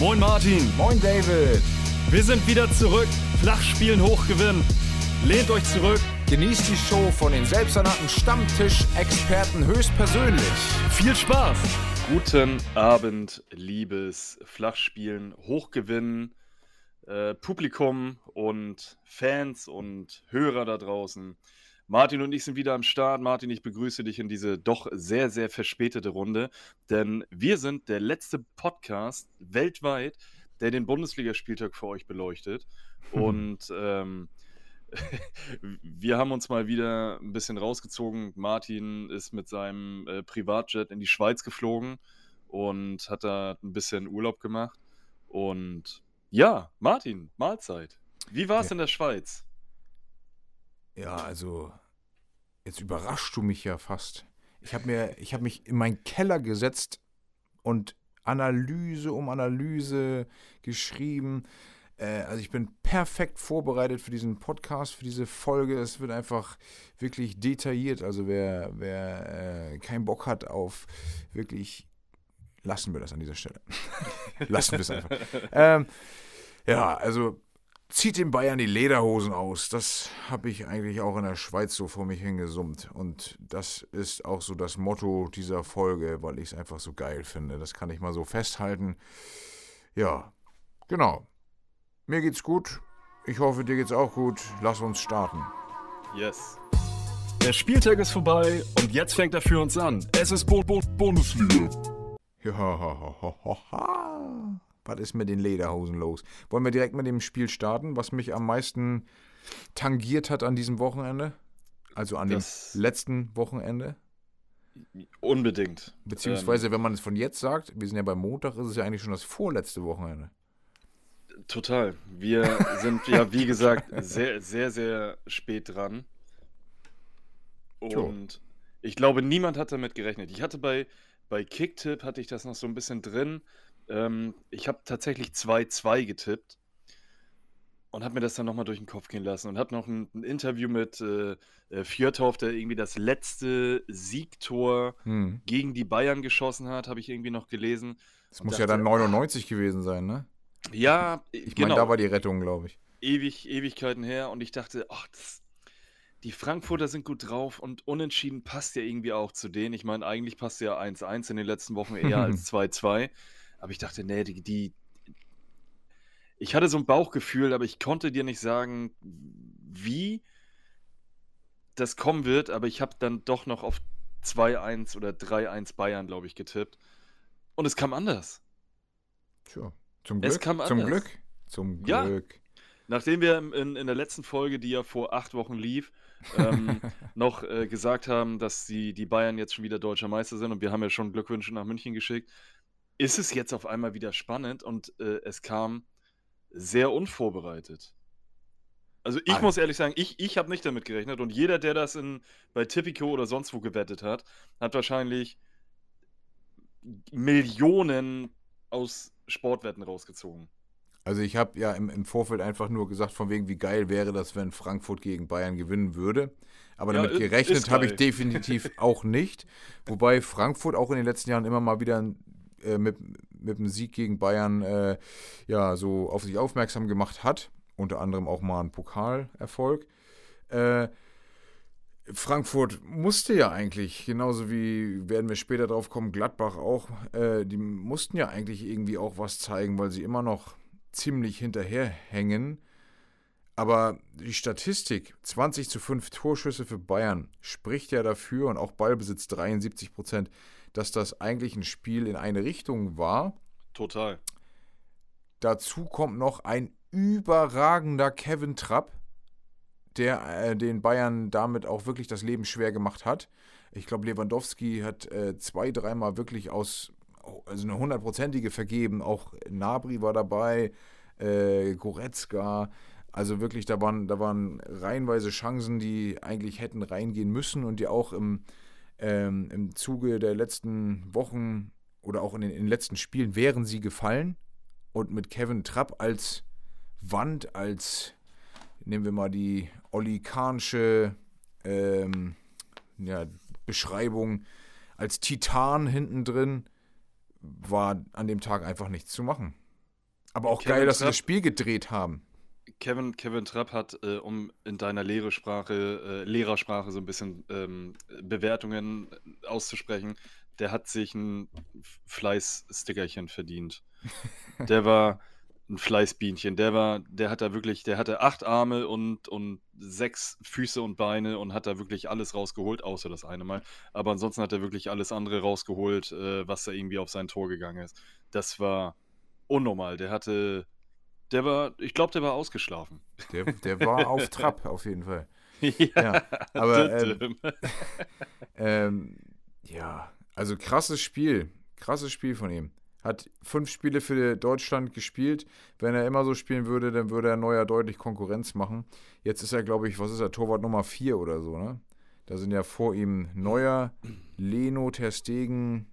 Moin Martin. Moin David. Wir sind wieder zurück. Flachspielen hochgewinnen. Lehnt euch zurück. Genießt die Show von den selbsternannten Stammtisch-Experten höchstpersönlich. Viel Spaß. Guten Abend, liebes Flachspielen, Hochgewinnen, äh, Publikum und Fans und Hörer da draußen. Martin und ich sind wieder am Start. Martin, ich begrüße dich in diese doch sehr, sehr verspätete Runde, denn wir sind der letzte Podcast weltweit, der den Bundesligaspieltag für euch beleuchtet. Und ähm, wir haben uns mal wieder ein bisschen rausgezogen. Martin ist mit seinem äh, Privatjet in die Schweiz geflogen und hat da ein bisschen Urlaub gemacht. Und ja, Martin, Mahlzeit. Wie war es Ja. in der Schweiz? Ja, also jetzt überraschst du mich ja fast. Ich habe mir, mich in meinen Keller gesetzt und Analyse um Analyse geschrieben. Äh, also ich bin perfekt vorbereitet für diesen Podcast, für diese Folge. Es wird einfach wirklich detailliert. Also wer, wer äh, keinen Bock hat auf wirklich, lassen wir das an dieser Stelle. lassen wir es einfach. Ähm, ja, also zieht den Bayern die Lederhosen aus. Das habe ich eigentlich auch in der Schweiz so vor mich hingesummt. Und das ist auch so das Motto dieser Folge, weil ich es einfach so geil finde. Das kann ich mal so festhalten. Ja, genau. Mir geht's gut. Ich hoffe, dir geht's auch gut. Lass uns starten. Yes. Der Spieltag ist vorbei und jetzt fängt er für uns an. Es ist Bo Bo Bundesliga. Ja, Was ist mit den Lederhosen los? Wollen wir direkt mit dem Spiel starten, was mich am meisten tangiert hat an diesem Wochenende? Also an Das- dem letzten Wochenende? Unbedingt. Beziehungsweise, wenn man es von jetzt sagt, wir sind ja beim Montag, ist es ja eigentlich schon das vorletzte Wochenende. Ähm, total. Wir sind ja, wie gesagt, sehr, sehr, sehr spät dran. Und ich glaube, niemand hat damit gerechnet. Ich hatte bei, bei Kicktip hatte ich das noch so ein bisschen drin. Ähm, ich habe tatsächlich 2-2 getippt und habe mir das dann nochmal durch den Kopf gehen lassen und habe noch ein, ein Interview mit äh, äh, Fjörthoff, der irgendwie das letzte Siegtor Hm. gegen die Bayern geschossen hat, habe ich irgendwie noch gelesen. Das muss ja dachte, dann 99 gewesen sein, ne? Ja, Ich genau. meine, da war die Rettung, glaube ich. ewig, Ewigkeiten her und ich dachte, ach, das, die Frankfurter sind gut drauf und unentschieden passt ja irgendwie auch zu denen. Ich meine, eigentlich passt ja 1-1 in den letzten Wochen eher als 2-2. Aber ich dachte, nee, die, die. Ich hatte so ein Bauchgefühl, aber ich konnte dir nicht sagen, wie das kommen wird, aber ich habe dann doch noch auf 2-1 oder 3-1 Bayern, glaube ich, getippt. Und es kam anders. Tja, zum Es Glück. kam zum anders. Glück. Zum Ja. Glück. Nachdem wir in, in der letzten Folge, die ja vor acht Wochen lief, ähm, noch äh, gesagt haben, dass die, die Bayern jetzt schon wieder deutscher Meister sind und wir haben ja schon Glückwünsche nach München geschickt, ist es jetzt auf einmal wieder spannend und äh, es kam sehr unvorbereitet. Also ich Ah. muss ehrlich sagen, ich, ich habe nicht damit gerechnet und jeder, der das in, bei Tipico oder sonst wo gewettet hat, hat wahrscheinlich Millionen aus Sportwetten rausgezogen. Also ich habe ja im, im Vorfeld einfach nur gesagt, von wegen, wie geil wäre das, wenn Frankfurt gegen Bayern gewinnen würde. Aber Ja, damit gerechnet habe ich definitiv auch nicht. Wobei Frankfurt auch in den letzten Jahren immer mal wieder äh, mit, mit dem Sieg gegen Bayern äh, ja so auf sich aufmerksam gemacht hat. Unter anderem auch mal ein Pokalerfolg. Äh, Frankfurt musste ja eigentlich, genauso wie werden wir später drauf kommen, Gladbach auch, äh, die mussten ja eigentlich irgendwie auch was zeigen, weil sie immer noch ziemlich hinterherhängen. Aber die Statistik, 20 zu 5 Torschüsse für Bayern, spricht ja dafür und auch Ballbesitz 73 Prozent, dass das eigentlich ein Spiel in eine Richtung war. Total. Dazu kommt noch ein überragender Kevin Trapp, der äh, den Bayern damit auch wirklich das Leben schwer gemacht hat. Ich glaube, Lewandowski hat äh, zwei, dreimal wirklich aus, also eine hundertprozentige vergeben. Auch Nabri war dabei, äh, Goretzka. Also wirklich, da waren, da waren reihenweise Chancen, die eigentlich hätten reingehen müssen und die auch im, ähm, im Zuge der letzten Wochen oder auch in den, in den letzten Spielen wären sie gefallen. Und mit Kevin Trapp als Wand, als, nehmen wir mal die Olli Kahnsche ähm, ja, Beschreibung, als Titan hinten drin, war an dem Tag einfach nichts zu machen. Aber auch Kevin geil, dass sie Trapp- das Spiel gedreht haben. Kevin, Kevin Trapp hat, äh, um in deiner Lehrersprache, äh, Lehrersprache so ein bisschen ähm, Bewertungen auszusprechen, der hat sich ein Fleißstickerchen verdient. Der war ein Fleißbienchen. Der war, der hat da wirklich, der hatte acht Arme und, und sechs Füße und Beine und hat da wirklich alles rausgeholt, außer das eine Mal. Aber ansonsten hat er wirklich alles andere rausgeholt, äh, was da irgendwie auf sein Tor gegangen ist. Das war unnormal. Der hatte, der war, ich glaube, der war ausgeschlafen. Der, der war auf Trab, auf jeden Fall. ja, Ja, aber ähm, ähm, ja, also krasses Spiel. Krasses Spiel von ihm. Hat fünf Spiele für Deutschland gespielt. Wenn er immer so spielen würde, dann würde er Neuer deutlich Konkurrenz machen. Jetzt ist er, glaube ich, was ist er, Torwart Nummer vier oder so, ne? Da sind ja vor ihm Neuer, Leno, Ter Stegen. äh,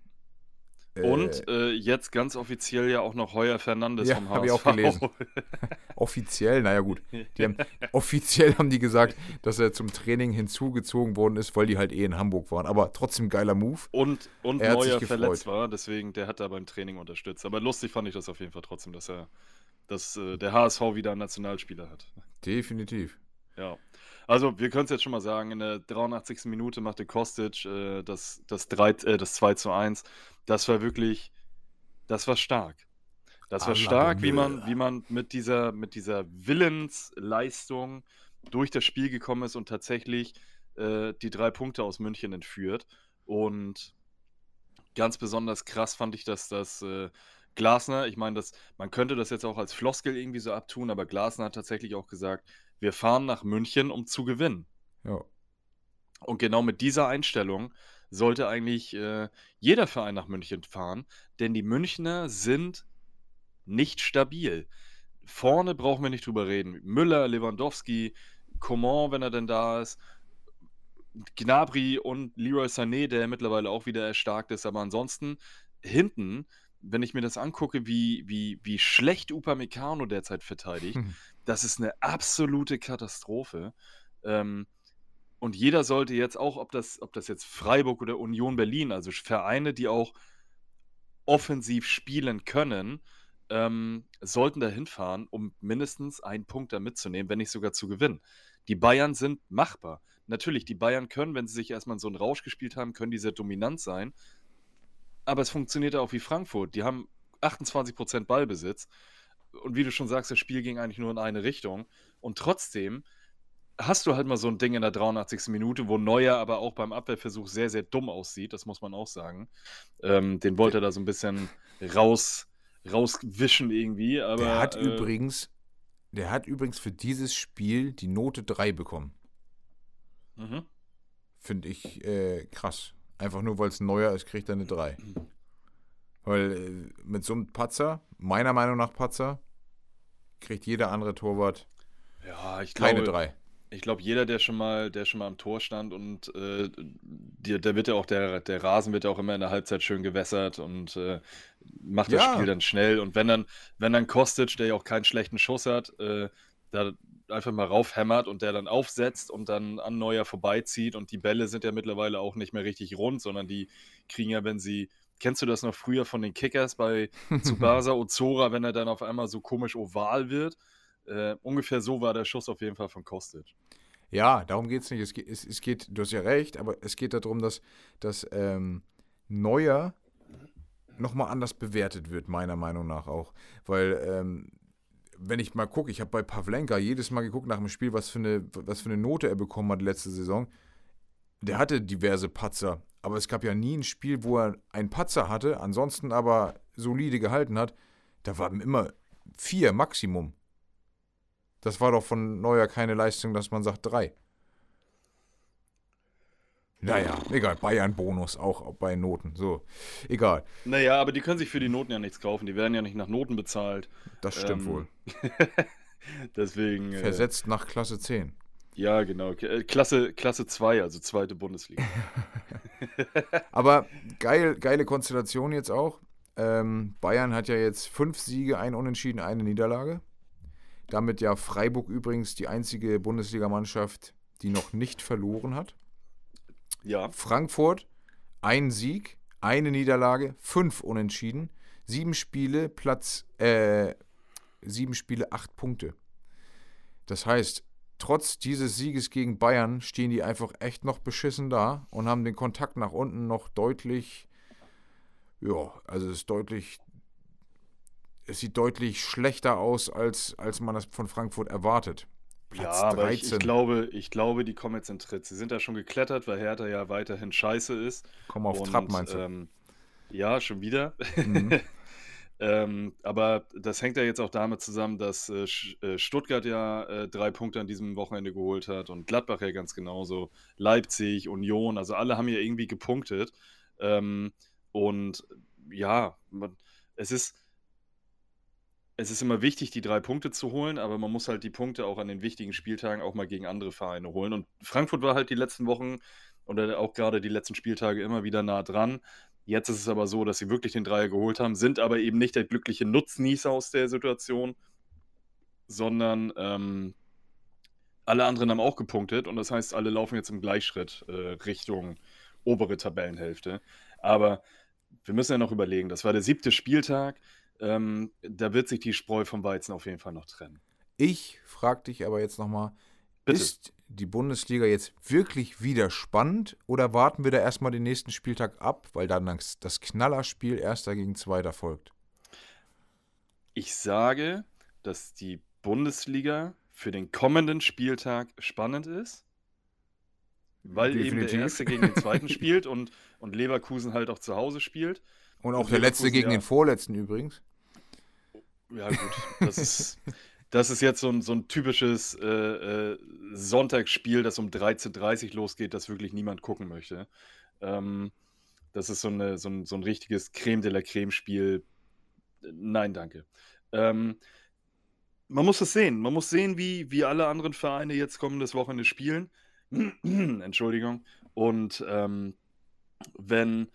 Und äh, jetzt ganz offiziell ja auch noch Heuer Fernandes Ja, vom hab ich HSV. auch gelesen. offiziell, naja gut. Die haben, offiziell haben die gesagt, dass er zum Training hinzugezogen worden ist, weil die halt eh in Hamburg waren. Aber trotzdem geiler Move. Und, und Er Neuer verletzt war, deswegen der hat da beim Training unterstützt. Aber lustig fand ich das auf jeden Fall trotzdem, dass er, dass äh, der HSV wieder einen Nationalspieler hat. Definitiv. Ja. Also, wir können es jetzt schon mal sagen, in der 83. Minute machte Kostic äh, das, das, 3, äh, das 2 zu 1. Das war wirklich, das war stark. Das war la stark, wie man, wie man mit dieser, mit dieser Willensleistung durch das Spiel gekommen ist und tatsächlich äh, die drei Punkte aus München entführt. Und ganz besonders krass fand ich, dass das äh, Glasner, ich meine, das, man könnte das jetzt auch als Floskel irgendwie so abtun, aber Glasner hat tatsächlich auch gesagt, wir fahren nach München, um zu gewinnen. Ja. Und genau mit dieser Einstellung sollte eigentlich äh, jeder Verein nach München fahren, denn die Münchner sind nicht stabil. Vorne brauchen wir nicht drüber reden. Müller, Lewandowski, Coman, wenn er denn da ist, Gnabry und Leroy Sané, der mittlerweile auch wieder erstarkt ist. Aber ansonsten hinten, wenn ich mir das angucke, wie, wie, wie schlecht Upamecano derzeit verteidigt, das ist eine absolute Katastrophe. Ähm, und jeder sollte jetzt auch, ob das, ob das jetzt Freiburg oder Union Berlin, also Vereine, die auch offensiv spielen können, ähm, sollten da hinfahren, um mindestens einen Punkt da mitzunehmen, wenn nicht sogar zu gewinnen. Die Bayern sind machbar. Natürlich, die Bayern können, wenn sie sich erstmal in so einen Rausch gespielt haben, können die sehr dominant sein. Aber es funktioniert auch wie Frankfurt. Die haben 28% Ballbesitz. Und wie du schon sagst, das Spiel ging eigentlich nur in eine Richtung. Und trotzdem hast du halt mal so ein Ding in der 83. Minute, wo Neuer aber auch beim Abwehrversuch sehr, sehr dumm aussieht. Das muss man auch sagen. Ähm, den wollte er da so ein bisschen raus, rauswischen irgendwie. Aber, Der hat äh, übrigens, der hat übrigens für dieses Spiel die Note 3 bekommen. Mhm. Finde ich äh, krass. Einfach nur, weil es neuer ist, kriegt er eine 3. Weil äh, mit so einem Patzer, meiner Meinung nach Patzer, kriegt jeder andere Torwart Ja, ich keine glaube, 3. Ich glaube, jeder, der schon mal, der schon mal am Tor stand und äh, der, der wird ja auch, der, der Rasen wird ja auch immer in der Halbzeit schön gewässert und äh, macht das Ja. Spiel dann schnell. Und wenn dann, wenn dann Kostic, der ja auch keinen schlechten Schuss hat, äh, da einfach mal raufhämmert und der dann aufsetzt und dann an Neuer vorbeizieht und die Bälle sind ja mittlerweile auch nicht mehr richtig rund, sondern die kriegen ja, wenn sie, kennst du das noch früher von den Kickers bei Tsubasa Ozora, wenn er dann auf einmal so komisch oval wird? Äh, ungefähr so war der Schuss auf jeden Fall von Kostic. Ja, darum geht es nicht. Es geht, es, es geht, du hast ja recht, aber es geht darum, dass, dass ähm, Neuer nochmal anders bewertet wird, meiner Meinung nach auch. Weil, ähm, wenn ich mal gucke, ich habe bei Pavlenka jedes Mal geguckt nach dem Spiel, was für, eine, was für eine Note er bekommen hat letzte Saison. Der hatte diverse Patzer, aber es gab ja nie ein Spiel, wo er einen Patzer hatte, ansonsten aber solide gehalten hat. Da waren immer vier Maximum. Das war doch von Neuer keine Leistung, dass man sagt drei. Naja, egal. Bayern-Bonus auch bei Noten. So, egal. Naja, aber die können sich für die Noten ja nichts kaufen. Die werden ja nicht nach Noten bezahlt. Das stimmt Ähm, wohl. Deswegen. Äh, Versetzt nach Klasse 10. ja, genau. Äh, Klasse, Klasse 2, also zweite Bundesliga. Aber geil, geile Konstellation jetzt auch. Ähm, Bayern hat ja jetzt fünf Siege, ein Unentschieden, eine Niederlage. Damit ja Freiburg übrigens die einzige Bundesligamannschaft, die noch nicht verloren hat. Ja. Frankfurt, ein Sieg, eine Niederlage, fünf Unentschieden, sieben Spiele, Platz, äh, sieben Spiele, acht Punkte. Das heißt, trotz dieses Sieges gegen Bayern stehen die einfach echt noch beschissen da und haben den Kontakt nach unten noch deutlich, ja, also es ist deutlich, es sieht deutlich schlechter aus, als, als man das von Frankfurt erwartet. Platz ja, aber ich, ich, glaube, ich glaube, die kommen jetzt in Tritt. Sie sind da schon geklettert, weil Hertha ja weiterhin scheiße ist. Kommen auf und, Trab, meinst du? Ähm, ja, schon wieder. Mhm. ähm, aber das hängt ja jetzt auch damit zusammen, dass äh, äh, Stuttgart ja äh, drei Punkte an diesem Wochenende geholt hat und Gladbach ja ganz genauso. Leipzig, Union, also alle haben ja irgendwie gepunktet. Ähm, und ja, man, es ist es ist immer wichtig, die drei Punkte zu holen, aber man muss halt die Punkte auch an den wichtigen Spieltagen auch mal gegen andere Vereine holen. Und Frankfurt war halt die letzten Wochen oder auch gerade die letzten Spieltage immer wieder nah dran. Jetzt ist es aber so, dass sie wirklich den Dreier geholt haben, sind aber eben nicht der glückliche Nutznießer aus der Situation, sondern ähm, alle anderen haben auch gepunktet und das heißt, alle laufen jetzt im Gleichschritt äh, Richtung obere Tabellenhälfte. Aber wir müssen ja noch überlegen, das war der siebte Spieltag. Ähm, da wird sich die Spreu vom Weizen auf jeden Fall noch trennen. Ich frage dich aber jetzt nochmal, ist die Bundesliga jetzt wirklich wieder spannend oder warten wir da erstmal den nächsten Spieltag ab, weil dann das, Knallerspiel erster gegen zweiter folgt? Ich sage, dass die Bundesliga für den kommenden Spieltag spannend ist, weil Definitiv. eben der erste gegen den zweiten spielt und, und Leverkusen halt auch zu Hause spielt. Und auch und der letzte gegen ja, den vorletzten übrigens. Ja, gut. Das ist, das ist jetzt so ein, so ein typisches äh, äh, Sonntagsspiel, das um 13.30 Uhr losgeht, das wirklich niemand gucken möchte. Ähm, das ist so, eine, so, ein, so ein richtiges Creme de la Creme-Spiel. Nein, danke. Ähm, man muss es sehen. Man muss sehen, wie, wie alle anderen Vereine jetzt kommendes Wochenende spielen. Entschuldigung. Und ähm, wenn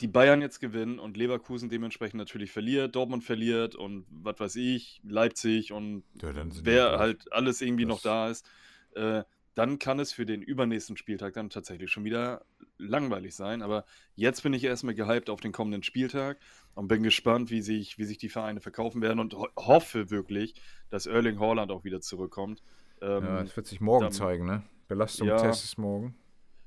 die Bayern jetzt gewinnen und Leverkusen dementsprechend natürlich verliert, Dortmund verliert und was weiß ich, Leipzig und ja, wer halt alles irgendwie noch da ist, äh, dann kann es für den übernächsten Spieltag dann tatsächlich schon wieder langweilig sein. Aber jetzt bin ich erstmal gehypt auf den kommenden Spieltag und bin gespannt, wie sich, wie sich die Vereine verkaufen werden und ho hoffe wirklich, dass Erling Haaland auch wieder zurückkommt. Ähm, ja, das wird sich morgen dann, zeigen, ne? Belastungstest ja, ist morgen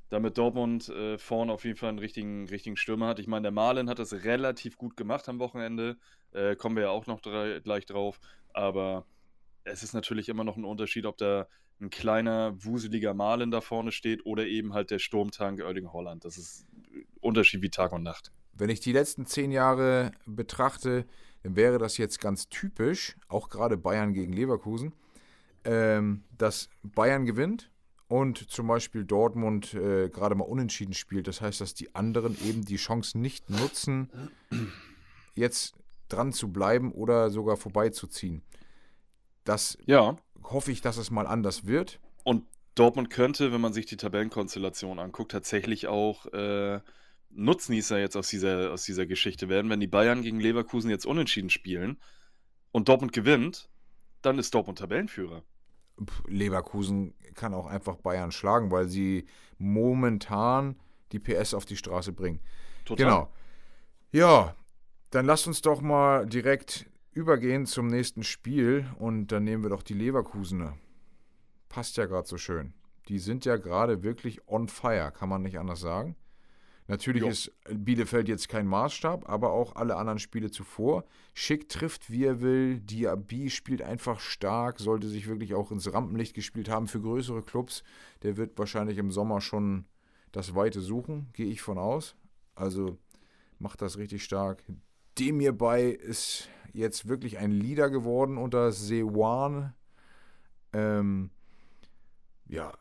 damit Dortmund äh, vorne auf jeden Fall einen richtigen, richtigen Stürmer hat. Ich meine, der Malen hat das relativ gut gemacht am Wochenende. Äh, kommen wir ja auch noch drei, gleich drauf. Aber es ist natürlich immer noch ein Unterschied, ob da ein kleiner, wuseliger Malen da vorne steht oder eben halt der Sturmtank Erling Holland. Das ist Unterschied wie Tag und Nacht. Wenn ich die letzten zehn Jahre betrachte, dann wäre das jetzt ganz typisch, auch gerade Bayern gegen Leverkusen, ähm, dass Bayern gewinnt und zum Beispiel Dortmund äh, gerade mal unentschieden spielt. Das heißt, dass die anderen eben die Chance nicht nutzen, jetzt dran zu bleiben oder sogar vorbeizuziehen. Das ja. hoffe ich, dass es mal anders wird. Und Dortmund könnte, wenn man sich die Tabellenkonstellation anguckt, tatsächlich auch äh, Nutznießer jetzt aus dieser, aus dieser Geschichte werden. Wenn die Bayern gegen Leverkusen jetzt unentschieden spielen und Dortmund gewinnt, dann ist Dortmund Tabellenführer. Leverkusen kann auch einfach Bayern schlagen, weil sie momentan die PS auf die Straße bringen. Total. Genau. Ja, dann lasst uns doch mal direkt übergehen zum nächsten Spiel und dann nehmen wir doch die Leverkusener. Passt ja gerade so schön. Die sind ja gerade wirklich on fire, kann man nicht anders sagen. Natürlich jo. ist Bielefeld jetzt kein Maßstab, aber auch alle anderen Spiele zuvor. Schick trifft, wie er will. Diaby spielt einfach stark, sollte sich wirklich auch ins Rampenlicht gespielt haben für größere Clubs. Der wird wahrscheinlich im Sommer schon das Weite suchen, gehe ich von aus. Also macht das richtig stark. Dem hierbei ist jetzt wirklich ein Leader geworden unter Sewan. Ähm, ja,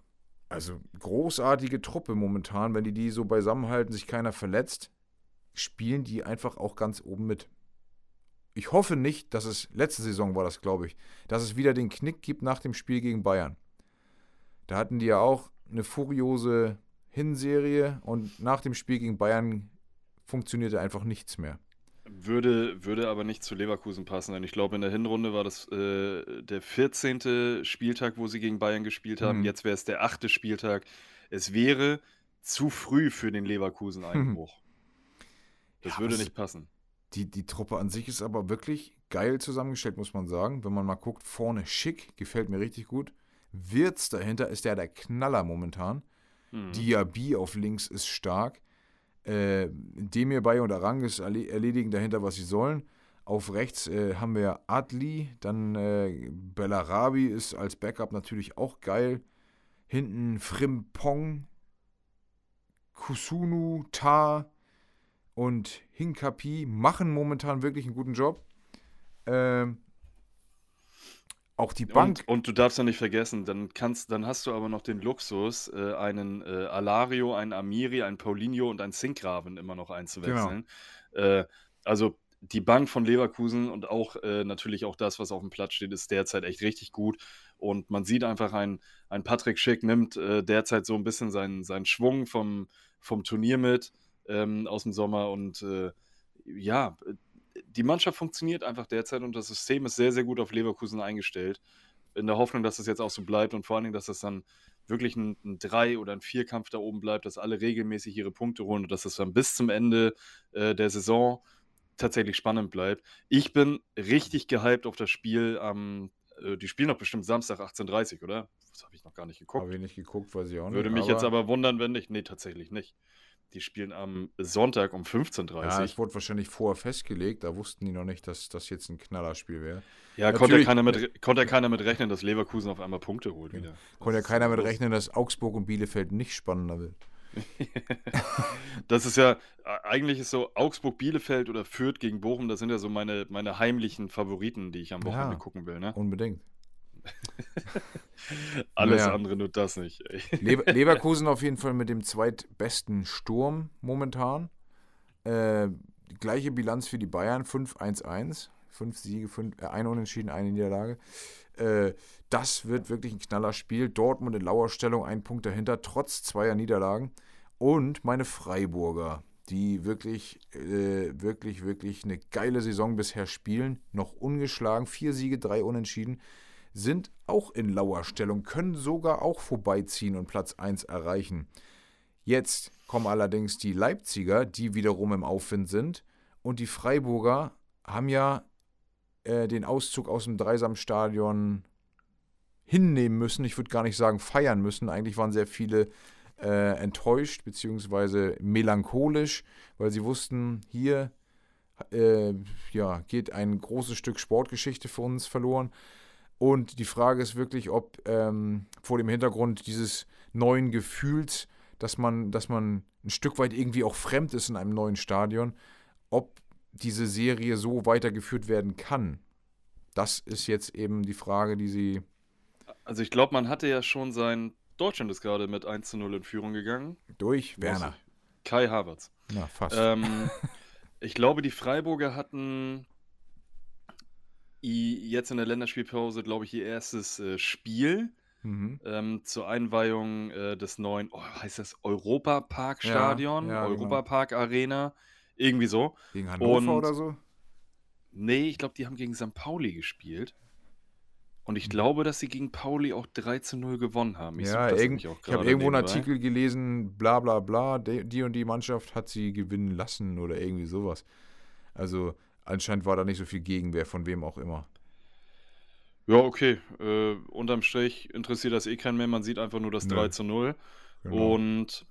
also großartige Truppe momentan, wenn die die so beisammenhalten, sich keiner verletzt, spielen die einfach auch ganz oben mit. Ich hoffe nicht, dass es, letzte Saison war das, glaube ich, dass es wieder den Knick gibt nach dem Spiel gegen Bayern. Da hatten die ja auch eine furiose Hinserie und nach dem Spiel gegen Bayern funktionierte einfach nichts mehr. Würde, würde aber nicht zu Leverkusen passen, denn ich glaube, in der Hinrunde war das äh, der 14. Spieltag, wo sie gegen Bayern gespielt haben. Mhm. Jetzt wäre es der 8. Spieltag. Es wäre zu früh für den Leverkusen-Einbruch. Mhm. Das ja, würde nicht passen. Die, die Truppe an sich ist aber wirklich geil zusammengestellt, muss man sagen. Wenn man mal guckt, vorne schick, gefällt mir richtig gut. Wirtz dahinter ist der der Knaller momentan. Mhm. Diaby auf links ist stark. Äh, Demir bei und Arangis erledigen dahinter, was sie sollen. Auf rechts äh, haben wir Adli, dann äh, Bellarabi ist als Backup natürlich auch geil. Hinten Frimpong, Kusunu, Ta und Hinkapi machen momentan wirklich einen guten Job. Ähm, auch die Bank. Und, und, du darfst ja nicht vergessen, dann kannst, dann hast du aber noch den Luxus, äh, einen äh, Alario, einen Amiri, einen Paulinho und einen Sinkgraven immer noch einzuwechseln. Genau. Äh, also die Bank von Leverkusen und auch äh, natürlich auch das, was auf dem Platz steht, ist derzeit echt richtig gut. Und man sieht einfach, ein, ein Patrick Schick nimmt äh, derzeit so ein bisschen seinen, seinen Schwung vom, vom Turnier mit ähm, aus dem Sommer. Und äh, ja, die Mannschaft funktioniert einfach derzeit und das System ist sehr, sehr gut auf Leverkusen eingestellt. In der Hoffnung, dass es jetzt auch so bleibt und vor allen Dingen, dass es dann wirklich ein, ein Drei- oder ein Vierkampf da oben bleibt, dass alle regelmäßig ihre Punkte holen und dass es dann bis zum Ende äh, der Saison tatsächlich spannend bleibt. Ich bin richtig gehypt auf das Spiel am, äh, die spielen doch bestimmt Samstag 18.30 Uhr, oder? Das habe ich noch gar nicht geguckt. Habe ich nicht geguckt, weiß ich auch nicht. Würde mich jetzt aber wundern, wenn nicht. Nee, tatsächlich nicht. Die spielen am Sonntag um 15.30 Uhr. Ja, es wurde wahrscheinlich vorher festgelegt. Da wussten die noch nicht, dass das jetzt ein Knallerspiel wäre. Ja, konnte ja keiner, mit, konnte keiner mit rechnen, dass Leverkusen auf einmal Punkte holt ja. wieder. Konnte ja keiner mit rechnen, dass Augsburg und Bielefeld nicht spannender wird. das ist ja, eigentlich ist so Augsburg, Bielefeld oder Fürth gegen Bochum, das sind ja so meine, meine heimlichen Favoriten, die ich am Wochenende ja, gucken will. Ne? Unbedingt. Alles naja. andere nur das nicht. Lever Leverkusen auf jeden Fall mit dem zweitbesten Sturm momentan. Äh, gleiche Bilanz für die Bayern, 5-1-1. Fünf Siege, fünf, äh, ein Unentschieden, eine Niederlage. Äh, das wird wirklich ein Knallerspiel. Dortmund in lauer Stellung, ein Punkt dahinter, trotz zweier Niederlagen. Und meine Freiburger, die wirklich, äh, wirklich, wirklich eine geile Saison bisher spielen, noch ungeschlagen, vier Siege, drei Unentschieden, sind auch in lauer Stellung, können sogar auch vorbeiziehen und Platz 1 erreichen. Jetzt kommen allerdings die Leipziger, die wiederum im Aufwind sind. Und die Freiburger haben ja äh, den Auszug aus dem Dreisamstadion hinnehmen müssen. Ich würde gar nicht sagen feiern müssen. Eigentlich waren sehr viele äh, enttäuscht bzw. melancholisch, weil sie wussten, hier äh, ja, geht ein großes Stück Sportgeschichte für uns verloren. Und die Frage ist wirklich, ob ähm, vor dem Hintergrund dieses neuen Gefühls, dass man, dass man ein Stück weit irgendwie auch fremd ist in einem neuen Stadion, ob diese Serie so weitergeführt werden kann. Das ist jetzt eben die Frage, die sie. Also ich glaube, man hatte ja schon sein. Deutschland ist gerade mit 1 zu 0 in Führung gegangen. Durch Werner. Kai Havertz. Na, fast. Ähm, ich glaube, die Freiburger hatten jetzt in der Länderspielpause, glaube ich, ihr erstes äh, Spiel. Mhm. Ähm, zur Einweihung äh, des neuen, oh, heißt das Europa-Park-Stadion? Ja, ja, genau. Europa-Park-Arena. Irgendwie so. Gegen Hannover und, oder so? Nee, ich glaube, die haben gegen St. Pauli gespielt. Und ich hm. glaube, dass sie gegen Pauli auch 3 zu 0 gewonnen haben. Ich ja, ich habe irgendwo einen Artikel gelesen, bla bla bla, die und die Mannschaft hat sie gewinnen lassen oder irgendwie sowas. Also anscheinend war da nicht so viel Gegenwehr von wem auch immer. Ja, okay. Äh, unterm Strich interessiert das eh keinen mehr. Man sieht einfach nur das 3 zu 0. Genau. Und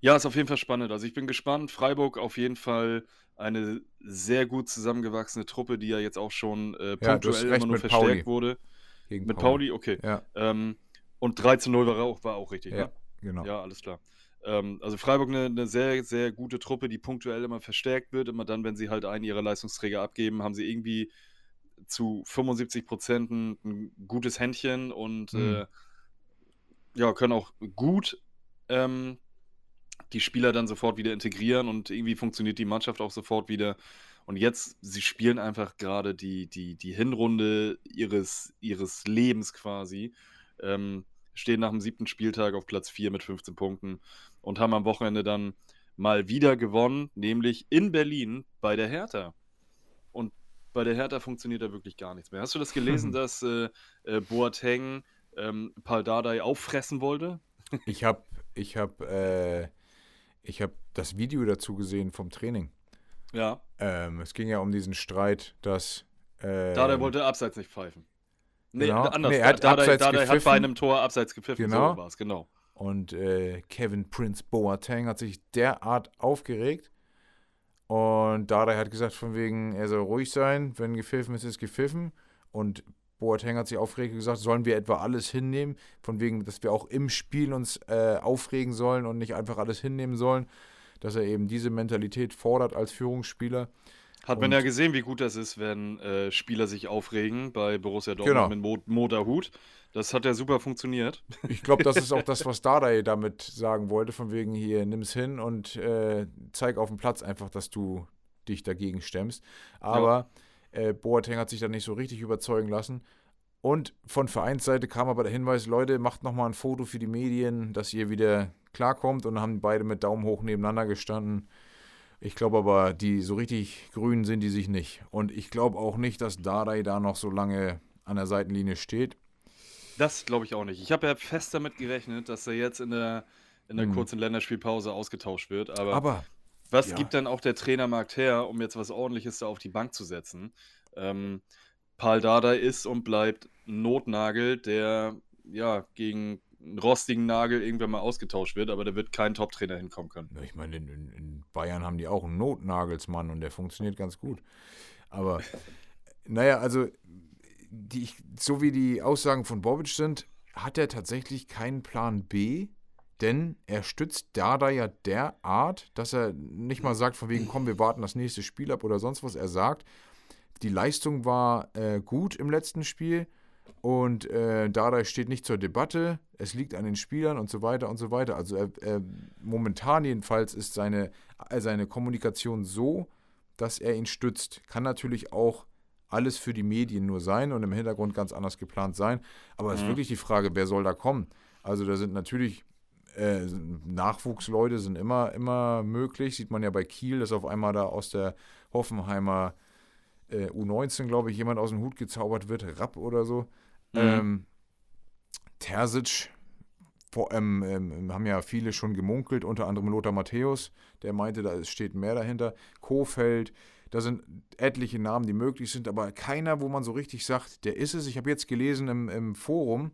ja, ist auf jeden Fall spannend. Also ich bin gespannt. Freiburg auf jeden Fall eine sehr gut zusammengewachsene Truppe, die ja jetzt auch schon äh, punktuell ja, immer nur verstärkt Pauli. wurde. Gegen mit Pauli, Pauli okay. Ja. Ähm, und 3 zu 0 war auch, war auch richtig, ja, ne? genau. Ja, alles klar. Ähm, also Freiburg eine, eine, sehr, sehr gute Truppe, die punktuell immer verstärkt wird. Immer dann, wenn sie halt einen ihrer Leistungsträger abgeben, haben sie irgendwie zu 75 Prozent ein, ein, gutes Händchen und mhm. äh, ja, können auch gut ähm, die Spieler dann sofort wieder integrieren und irgendwie funktioniert die Mannschaft auch sofort wieder. Und jetzt, sie spielen einfach gerade die, die, die Hinrunde ihres, ihres Lebens quasi. Ähm, stehen nach dem siebten Spieltag auf Platz 4 mit 15 Punkten und haben am Wochenende dann mal wieder gewonnen, nämlich in Berlin bei der Hertha. Und bei der Hertha funktioniert da wirklich gar nichts mehr. Hast du das gelesen, dass äh, äh, Boateng ähm, Paldadei auffressen wollte? ich habe ich hab, äh, ich habe das Video dazu gesehen vom Training. Ja. Ähm, es ging ja um diesen Streit, dass. Ähm, Da der wollte abseits nicht pfeifen. Nee, Genau. anders. Nee, er hat da, da, abseits da, der hat bei einem Tor abseits gepfiffen. Genau. So war es, genau. Und äh, Kevin Prince Boateng hat sich derart aufgeregt. Und Dardai hat gesagt, von wegen, er soll ruhig sein, wenn gepfiffen ist, ist gepfiffen. Und Boateng hat sich aufgeregt und gesagt, sollen wir etwa alles hinnehmen, von wegen, dass wir auch im Spiel uns äh, aufregen sollen und nicht einfach alles hinnehmen sollen, dass er eben diese Mentalität fordert als Führungsspieler. Hat man Und- ja gesehen, wie gut das ist, wenn äh, Spieler sich aufregen bei Borussia Dortmund Genau. mit Mo Moderhut. Das hat ja super funktioniert. Ich glaube, das ist auch das, was Dardai damit sagen wollte, von wegen hier, nimm's hin und äh, zeig auf dem Platz einfach, dass du dich dagegen stemmst. Aber äh, Boateng hat sich da nicht so richtig überzeugen lassen. Und von Vereinsseite kam aber der Hinweis, Leute, macht nochmal ein Foto für die Medien, dass ihr wieder klarkommt. Und dann haben beide mit Daumen hoch nebeneinander gestanden. Ich glaube aber, die so richtig grün sind die sich nicht. Und ich glaube auch nicht, dass Dardai da noch so lange an der Seitenlinie steht. Das glaube ich auch nicht. Ich habe ja fest damit gerechnet, dass er jetzt in der, in der Mhm. kurzen Länderspielpause ausgetauscht wird. Aber, Aber was ja. gibt dann auch der Trainermarkt her, um jetzt was Ordentliches da auf die Bank zu setzen? Ähm, Paul Dardai ist und bleibt Notnagel, der ja gegen einen rostigen Nagel irgendwann mal ausgetauscht wird, aber da wird kein Top-Trainer hinkommen können. Ich meine, in, in, in Bayern haben die auch einen Notnagelsmann und der funktioniert ganz gut. Aber naja, also die, so wie die Aussagen von Bobic sind, hat er tatsächlich keinen Plan B, denn er stützt Dada ja derart, dass er nicht mal sagt, von wegen, komm, wir warten das nächste Spiel ab oder sonst was. Er sagt, die Leistung war äh, gut im letzten Spiel und äh, Dada steht nicht zur Debatte. Es liegt an den Spielern und so weiter und so weiter. Also er, er, momentan jedenfalls ist seine, seine Kommunikation so, dass er ihn stützt. Kann natürlich auch alles für die Medien nur sein und im Hintergrund ganz anders geplant sein. Aber es ist Mhm. wirklich die Frage, wer soll da kommen? Also da sind natürlich äh, Nachwuchsleute sind immer, immer möglich. Sieht man ja bei Kiel, dass auf einmal da aus der Hoffenheimer äh, U19, glaube ich, jemand aus dem Hut gezaubert wird, Rapp oder so. Mhm. Ähm, Terzic, vor, ähm, ähm, haben ja viele schon gemunkelt, unter anderem Lothar Matthäus, der meinte, da steht mehr dahinter. Kofeld, da sind etliche Namen, die möglich sind, aber keiner, wo man so richtig sagt, der ist es. Ich habe jetzt gelesen im, im Forum,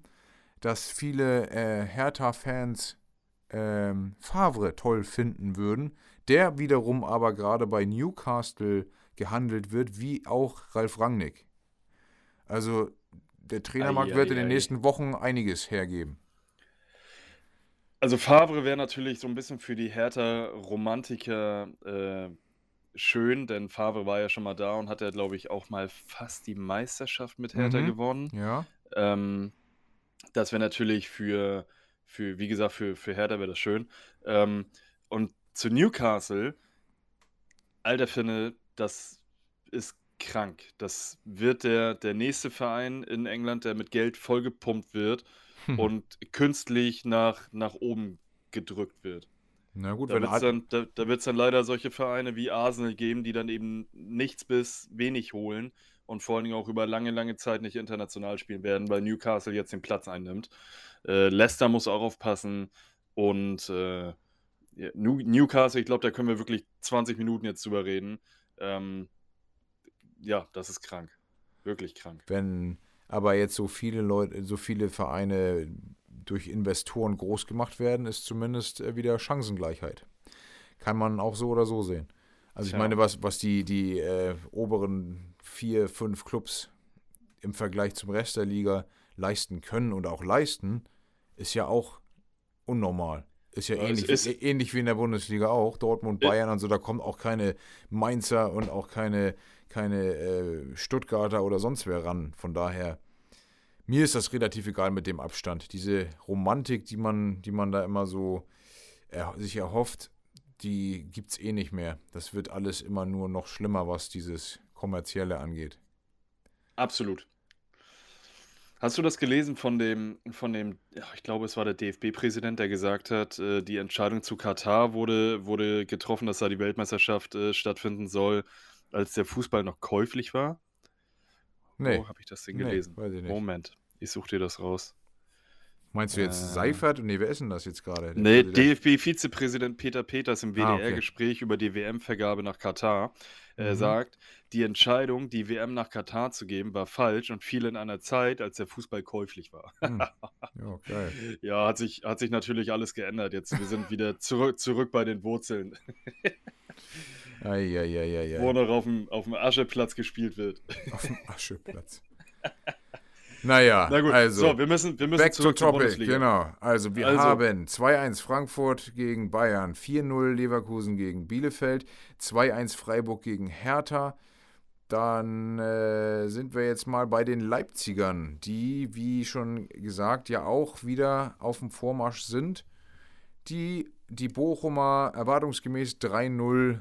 dass viele äh, Hertha-Fans ähm, Favre toll finden würden, der wiederum aber gerade bei Newcastle gehandelt wird, wie auch Ralf Rangnick. Also der Trainermarkt Ei, wird ei, in den ei. nächsten Wochen einiges hergeben. Also Favre wäre natürlich so ein bisschen für die Hertha-Romantiker äh, schön, denn Favre war ja schon mal da und hat ja, glaube ich, auch mal fast die Meisterschaft mit Hertha Mhm. gewonnen. Ja. Ähm, das wäre natürlich für, für, wie gesagt, für, für Hertha wäre das schön. Ähm, und zu Newcastle, alter Finne, das ist krank. Das wird der, der nächste Verein in England, der mit Geld vollgepumpt wird und künstlich nach, nach oben gedrückt wird. Na gut, Da wird es Ad- dann, da, da wird's dann leider solche Vereine wie Arsenal geben, die dann eben nichts bis wenig holen und vor allen Dingen auch über lange, lange Zeit nicht international spielen werden, weil Newcastle jetzt den Platz einnimmt. Äh, Leicester muss auch aufpassen und äh, Newcastle, ich glaube, da können wir wirklich 20 Minuten jetzt drüber reden. Ähm, ja, das ist krank. Wirklich krank. wenn aber jetzt so viele Leute, so viele Vereine durch Investoren groß gemacht werden, ist zumindest äh, wieder Chancengleichheit. Kann man auch so oder so sehen. Also ich Tja. meine, was, was die, die äh, oberen vier, fünf Clubs im Vergleich zum Rest der Liga leisten können und auch leisten, ist ja auch unnormal. Ist ja Ja, ähnlich, ist- ä- ähnlich wie in der Bundesliga auch. Dortmund, Ja. Bayern und so, da kommen auch keine Mainzer und auch keine, keine äh, Stuttgarter oder sonst wer ran. Von daher, mir ist das relativ egal mit dem Abstand. Diese Romantik, die man, die man da immer so er, sich erhofft, die gibt es eh nicht mehr. Das wird alles immer nur noch schlimmer, was dieses Kommerzielle angeht. Absolut. Hast du das gelesen von dem, von dem, ich glaube, es war der DFB-Präsident, der gesagt hat, äh, die Entscheidung zu Katar wurde, wurde getroffen, dass da die Weltmeisterschaft äh, stattfinden soll, als der Fußball noch käuflich war? Nee, Wo habe ich das denn Nee, gelesen? weiß ich nicht. Moment, ich suche dir das raus. Meinst du jetzt Äh. Seifert? Nee, wer ist denn das jetzt gerade? Nee, Präsident? DFB-Vizepräsident Peter Peters im Ah, okay. WDR-Gespräch über die WM-Vergabe nach Katar äh, Mhm. sagt, die Entscheidung, die WM nach Katar zu geben, war falsch und fiel in einer Zeit, als der Fußball käuflich war. Hm. Ja, geil. Ja, hat sich, hat sich natürlich alles geändert jetzt. Wir sind wieder zurück, zurück bei den Wurzeln, Eieieiei. wo noch auf dem, auf dem Ascheplatz gespielt wird. Auf dem Ascheplatz. Naja, Na gut, also. so, wir müssen, wir müssen Back to topic, genau. Also wir Also- haben 2-1 Frankfurt gegen Bayern, 4-0 Leverkusen gegen Bielefeld, 2-1 Freiburg gegen Hertha. Dann äh, sind wir jetzt mal bei den Leipzigern, die, wie schon gesagt, ja auch wieder auf dem Vormarsch sind. Die die Bochumer erwartungsgemäß 3-0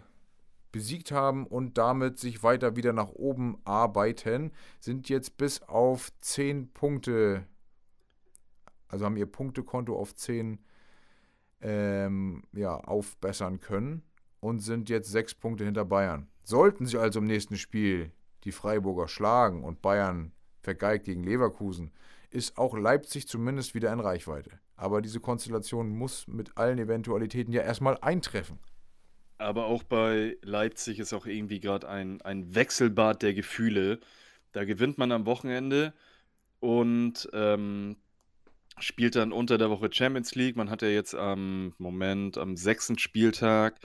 besiegt haben und damit sich weiter wieder nach oben arbeiten, sind jetzt bis auf 10 Punkte, also haben ihr Punktekonto auf 10 ähm, ja, aufbessern können und sind jetzt 6 Punkte hinter Bayern. Sollten sie also im nächsten Spiel die Freiburger schlagen und Bayern vergeigt gegen Leverkusen, ist auch Leipzig zumindest wieder in Reichweite. Aber diese Konstellation muss mit allen Eventualitäten ja erstmal eintreffen. Aber auch bei Leipzig ist auch irgendwie gerade ein, ein Wechselbad der Gefühle. Da gewinnt man am Wochenende und ähm, spielt dann unter der Woche Champions League. Man hat ja jetzt am Moment, am sechsten Spieltag,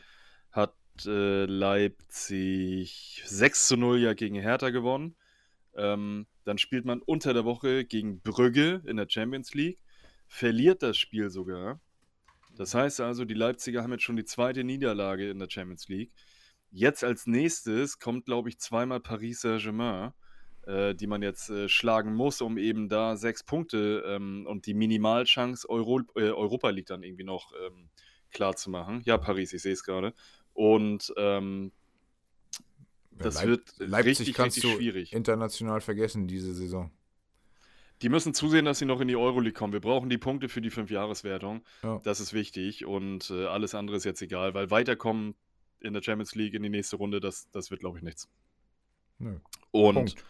hat äh, Leipzig 6 zu 0 ja gegen Hertha gewonnen. Ähm, dann spielt man unter der Woche gegen Brügge in der Champions League, verliert das Spiel sogar. Das heißt also, die Leipziger haben jetzt schon die zweite Niederlage in der Champions League. Jetzt als nächstes kommt, glaube ich, zweimal Paris Saint-Germain, äh, die man jetzt äh, schlagen muss, um eben da sechs Punkte ähm, und die Minimalchance Euro äh, Europa League dann irgendwie noch ähm, klar zu machen. Ja, Paris, ich sehe es gerade. Und ähm, das Leip- wird Leipzig richtig, kannst richtig du schwierig. international vergessen diese Saison. Die müssen zusehen, dass sie noch in die Euroleague kommen. Wir brauchen die Punkte für die Fünfjahreswertung. Ja. Das ist wichtig und äh, alles andere ist jetzt egal, weil weiterkommen in der Champions League in die nächste Runde, das, das wird, glaube ich, nichts. Nö. Und Punkt.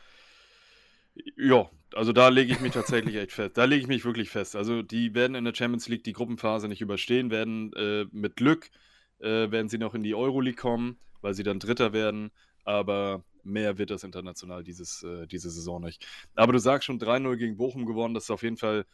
ja, also da lege ich mich tatsächlich echt fest. Da lege ich mich wirklich fest. Also die werden in der Champions League die Gruppenphase nicht überstehen, werden äh, mit Glück äh, werden sie noch in die Euroleague kommen, weil sie dann Dritter werden. Aber mehr wird das international dieses, äh, diese Saison nicht. Aber du sagst schon 3-0 gegen Bochum gewonnen. Das ist auf jeden Fall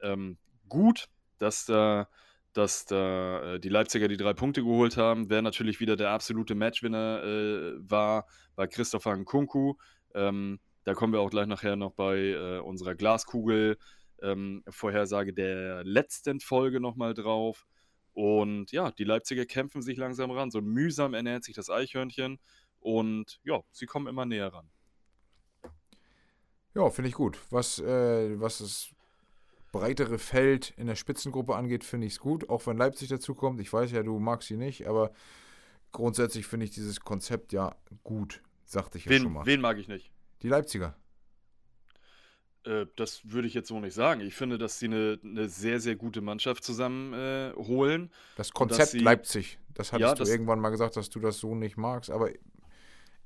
ähm, gut, dass da, dass da äh, die Leipziger die drei Punkte geholt haben. Wer natürlich wieder der absolute Matchwinner äh, war, war Christopher Nkunku. Ähm, da kommen wir auch gleich nachher noch bei äh, unserer Glaskugel ähm, Vorhersage der letzten Folge nochmal drauf. Und ja, die Leipziger kämpfen sich langsam ran. So mühsam ernährt sich das Eichhörnchen. Und ja, sie kommen immer näher ran. Ja, finde ich gut. Was, äh, was das breitere Feld in der Spitzengruppe angeht, finde ich es gut. Auch wenn Leipzig dazukommt. Ich weiß ja, du magst sie nicht, aber grundsätzlich finde ich dieses Konzept ja gut, sagte ich ja schon Wen, mal. wen mag ich nicht? Die Leipziger. Äh, das würde ich jetzt so nicht sagen. Ich finde, dass sie eine, eine sehr, sehr gute Mannschaft zusammen äh. Das Konzept sie- Leipzig. Das hattest Ja, du das- irgendwann mal gesagt, dass du das so nicht magst, aber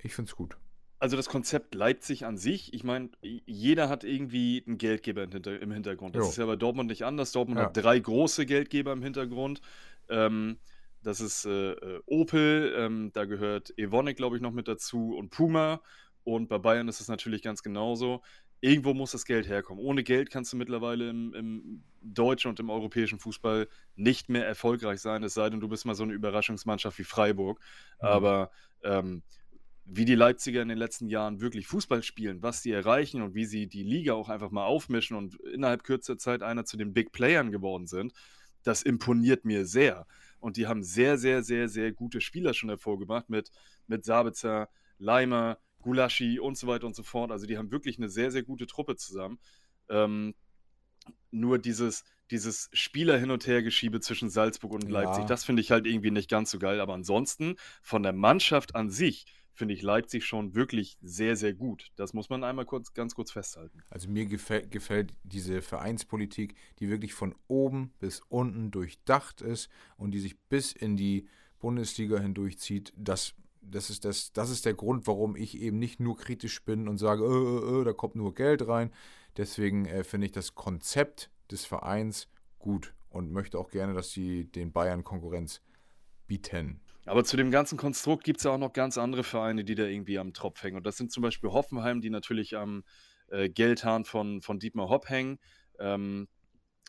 ich finde es gut. Also das Konzept Leipzig an sich, ich meine, jeder hat irgendwie einen Geldgeber im, Hinter im Hintergrund. Das Jo. ist ja bei Dortmund nicht anders. Dortmund Ja. hat drei große Geldgeber im Hintergrund. Ähm, das ist äh, äh, Opel, ähm, da gehört Evonik, glaube ich, noch mit dazu und Puma. Und bei Bayern ist es natürlich ganz genauso. Irgendwo muss das Geld herkommen. Ohne Geld kannst du mittlerweile im, im deutschen und im europäischen Fußball nicht mehr erfolgreich sein, es sei denn, du bist mal so eine Überraschungsmannschaft wie Freiburg. Mhm. Aber ähm, wie die Leipziger in den letzten Jahren wirklich Fußball spielen, was sie erreichen und wie sie die Liga auch einfach mal aufmischen und innerhalb kürzer Zeit einer zu den Big Playern geworden sind, das imponiert mir sehr. Und die haben sehr, sehr, sehr, sehr gute Spieler schon hervorgebracht mit, mit Sabitzer, Leimer, Gulaschi und so weiter und so fort. Also die haben wirklich eine sehr, sehr gute Truppe zusammen. Ähm, nur dieses, dieses Spieler hin und her Geschiebe zwischen Salzburg und Leipzig, Ja. das finde ich halt irgendwie nicht ganz so geil. Aber ansonsten von der Mannschaft an sich finde ich Leipzig schon wirklich sehr, sehr gut. Das muss man einmal kurz, ganz kurz festhalten. Also mir gefällt, gefällt diese Vereinspolitik, die wirklich von oben bis unten durchdacht ist und die sich bis in die Bundesliga hindurchzieht. Das, das, ist das, das ist der Grund, warum ich eben nicht nur kritisch bin und sage, äh, äh, äh, da kommt nur Geld rein. Deswegen äh, finde ich das Konzept des Vereins gut und möchte auch gerne, dass sie den Bayern Konkurrenz bieten. Aber zu dem ganzen Konstrukt gibt es ja auch noch ganz andere Vereine, die da irgendwie am Tropf hängen. Und das sind zum Beispiel Hoffenheim, die natürlich am äh, Geldhahn von, von Dietmar Hopp hängen, ähm,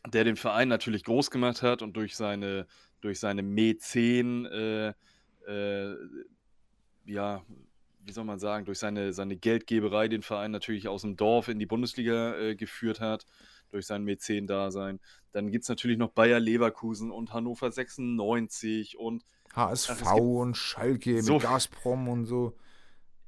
der den Verein natürlich groß gemacht hat und durch seine, durch seine Mäzen, äh, äh, ja, wie soll man sagen, durch seine, seine Geldgeberei den Verein natürlich aus dem Dorf in die Bundesliga äh, geführt hat, durch sein Mäzen-Dasein. Dann gibt es natürlich noch Bayer Leverkusen und Hannover 96 und HSV gibt und Schalke so- mit Gazprom und so.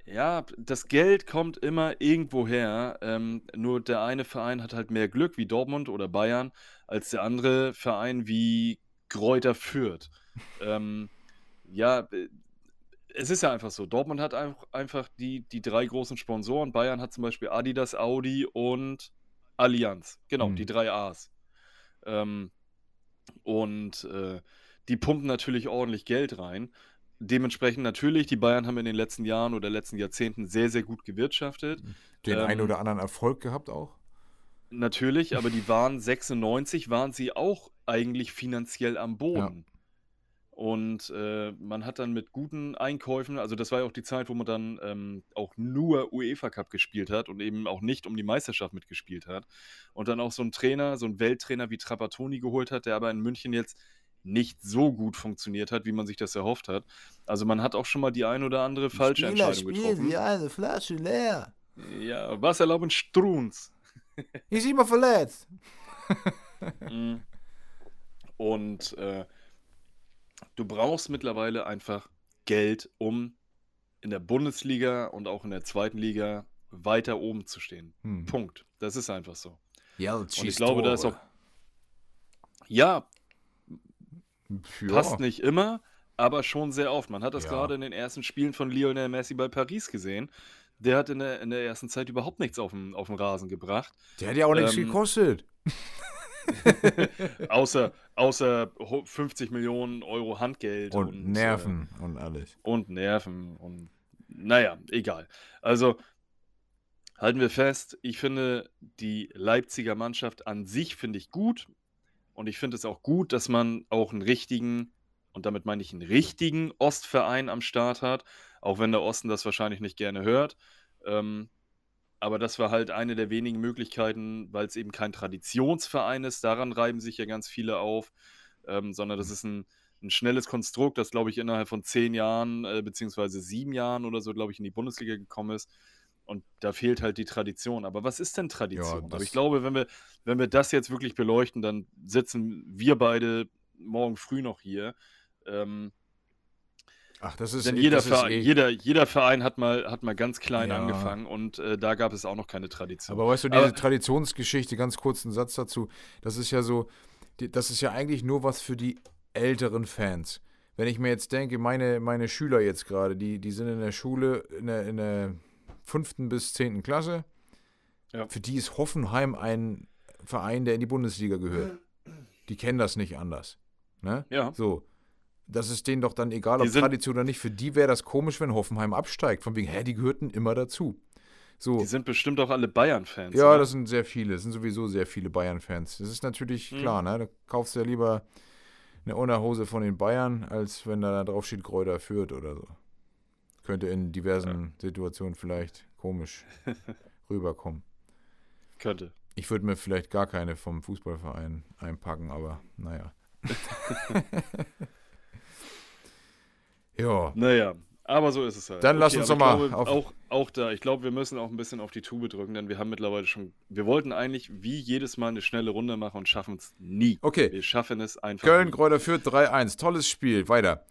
Ja, das Geld kommt immer irgendwo her. Ähm, nur der eine Verein hat halt mehr Glück wie Dortmund oder Bayern als der andere Verein wie Greuther Fürth. Ähm, ja, äh, es ist ja einfach so. Dortmund hat einfach, die, die drei großen Sponsoren. Bayern hat zum Beispiel Adidas, Audi und Allianz. Genau, Hm. die drei A's. Ähm, und äh, die pumpen natürlich ordentlich Geld rein. Dementsprechend natürlich, die Bayern haben in den letzten Jahren oder letzten Jahrzehnten sehr, sehr gut gewirtschaftet. Den Ähm, einen oder anderen Erfolg gehabt auch. Natürlich, aber die waren 96, waren sie auch eigentlich finanziell am Boden. Und äh, man hat dann mit guten Einkäufen, also das war ja auch die Zeit, wo man dann ähm, auch nur UEFA Cup gespielt hat und eben auch nicht um die Meisterschaft mitgespielt hat. Und dann auch so einen Trainer, so einen Welttrainer wie Trapattoni geholt hat, der aber in München jetzt nicht so gut funktioniert hat, wie man sich das erhofft hat. Also man hat auch schon mal die ein oder andere falsche Entscheidung getroffen. eine Flasche leer. Ja, was erlauben Struns? Ist immer verletzt. Mhm. Und äh, du brauchst mittlerweile einfach Geld, um in der Bundesliga und auch in der zweiten Liga weiter oben zu stehen. Hm. Punkt. Das ist einfach so. Ja, Und ich glaube, da ist auch. Ja, ja. passt nicht immer, aber schon sehr oft. Man hat das Ja. gerade in den ersten Spielen von Lionel Messi bei Paris gesehen. Der hat in der, in der ersten Zeit überhaupt nichts auf den, auf den Rasen gebracht. Der hat ja auch nichts Ähm, gekostet. Außer, außer ho- 50 Millionen Euro Handgeld Und, äh, Nerven und alles. und Nerven und naja, egal. Also halten wir fest, ich finde die Leipziger Mannschaft an sich finde ich gut und ich finde es auch gut, dass man auch einen richtigen und damit meine ich einen richtigen Ostverein am Start hat, auch wenn der Osten das wahrscheinlich nicht gerne hört. Ähm, aber das war halt eine der wenigen Möglichkeiten, weil es eben kein Traditionsverein ist. Daran reiben sich ja ganz viele auf, ähm, sondern das ist ein, ein schnelles Konstrukt, das, glaube ich, innerhalb von zehn Jahren, äh, beziehungsweise sieben Jahren oder so, glaube ich, in die Bundesliga gekommen ist. Und da fehlt halt die Tradition. Aber was ist denn Tradition? Aber das- ich glaube, wenn wir, wenn wir das jetzt wirklich beleuchten, dann sitzen wir beide morgen früh noch hier. Ähm, Ach, das ist denn eh- jeder, das Verein, eh- jeder, jeder Verein hat mal, hat mal ganz klein Ja. angefangen und äh, da gab es auch noch keine Tradition. Aber weißt du, diese Aber- Traditionsgeschichte, ganz kurz einen Satz dazu, das ist ja so, das ist ja eigentlich nur was für die älteren Fans. Wenn ich mir jetzt denke, meine, meine Schüler jetzt gerade, die, die sind in der Schule in der, in der fünften bis zehnten Klasse, Ja. für die ist Hoffenheim ein Verein, der in die Bundesliga gehört. Die kennen das nicht anders. Ne? Ja. So. Das ist denen doch dann egal, ob Tradition oder nicht. Für die wäre das komisch, wenn Hoffenheim absteigt. Von wegen, hä, die gehörten immer dazu. So. Die sind bestimmt auch alle Bayern-Fans. Ja, oder? das sind sehr viele. Das sind sowieso sehr viele Bayern-Fans. Das ist natürlich Mhm. klar, ne? Da kaufst du ja lieber eine Unterhose von den Bayern, als wenn da drauf steht Kräuter führt oder so. Könnte in diversen Situationen vielleicht komisch rüberkommen. könnte. Ich würde mir vielleicht gar keine vom Fußballverein einpacken, aber naja. ja. Naja, aber so ist es halt. Dann lass uns doch mal glaube, Auch, auch da, ich glaube, wir müssen auch ein bisschen auf die Tube drücken, denn wir haben mittlerweile schon. Wir wollten eigentlich wie jedes Mal eine schnelle Runde machen und schaffen es nie. Okay. Wir schaffen es einfach. Köln. Kräuter führt 3-1. Tolles Spiel. Weiter.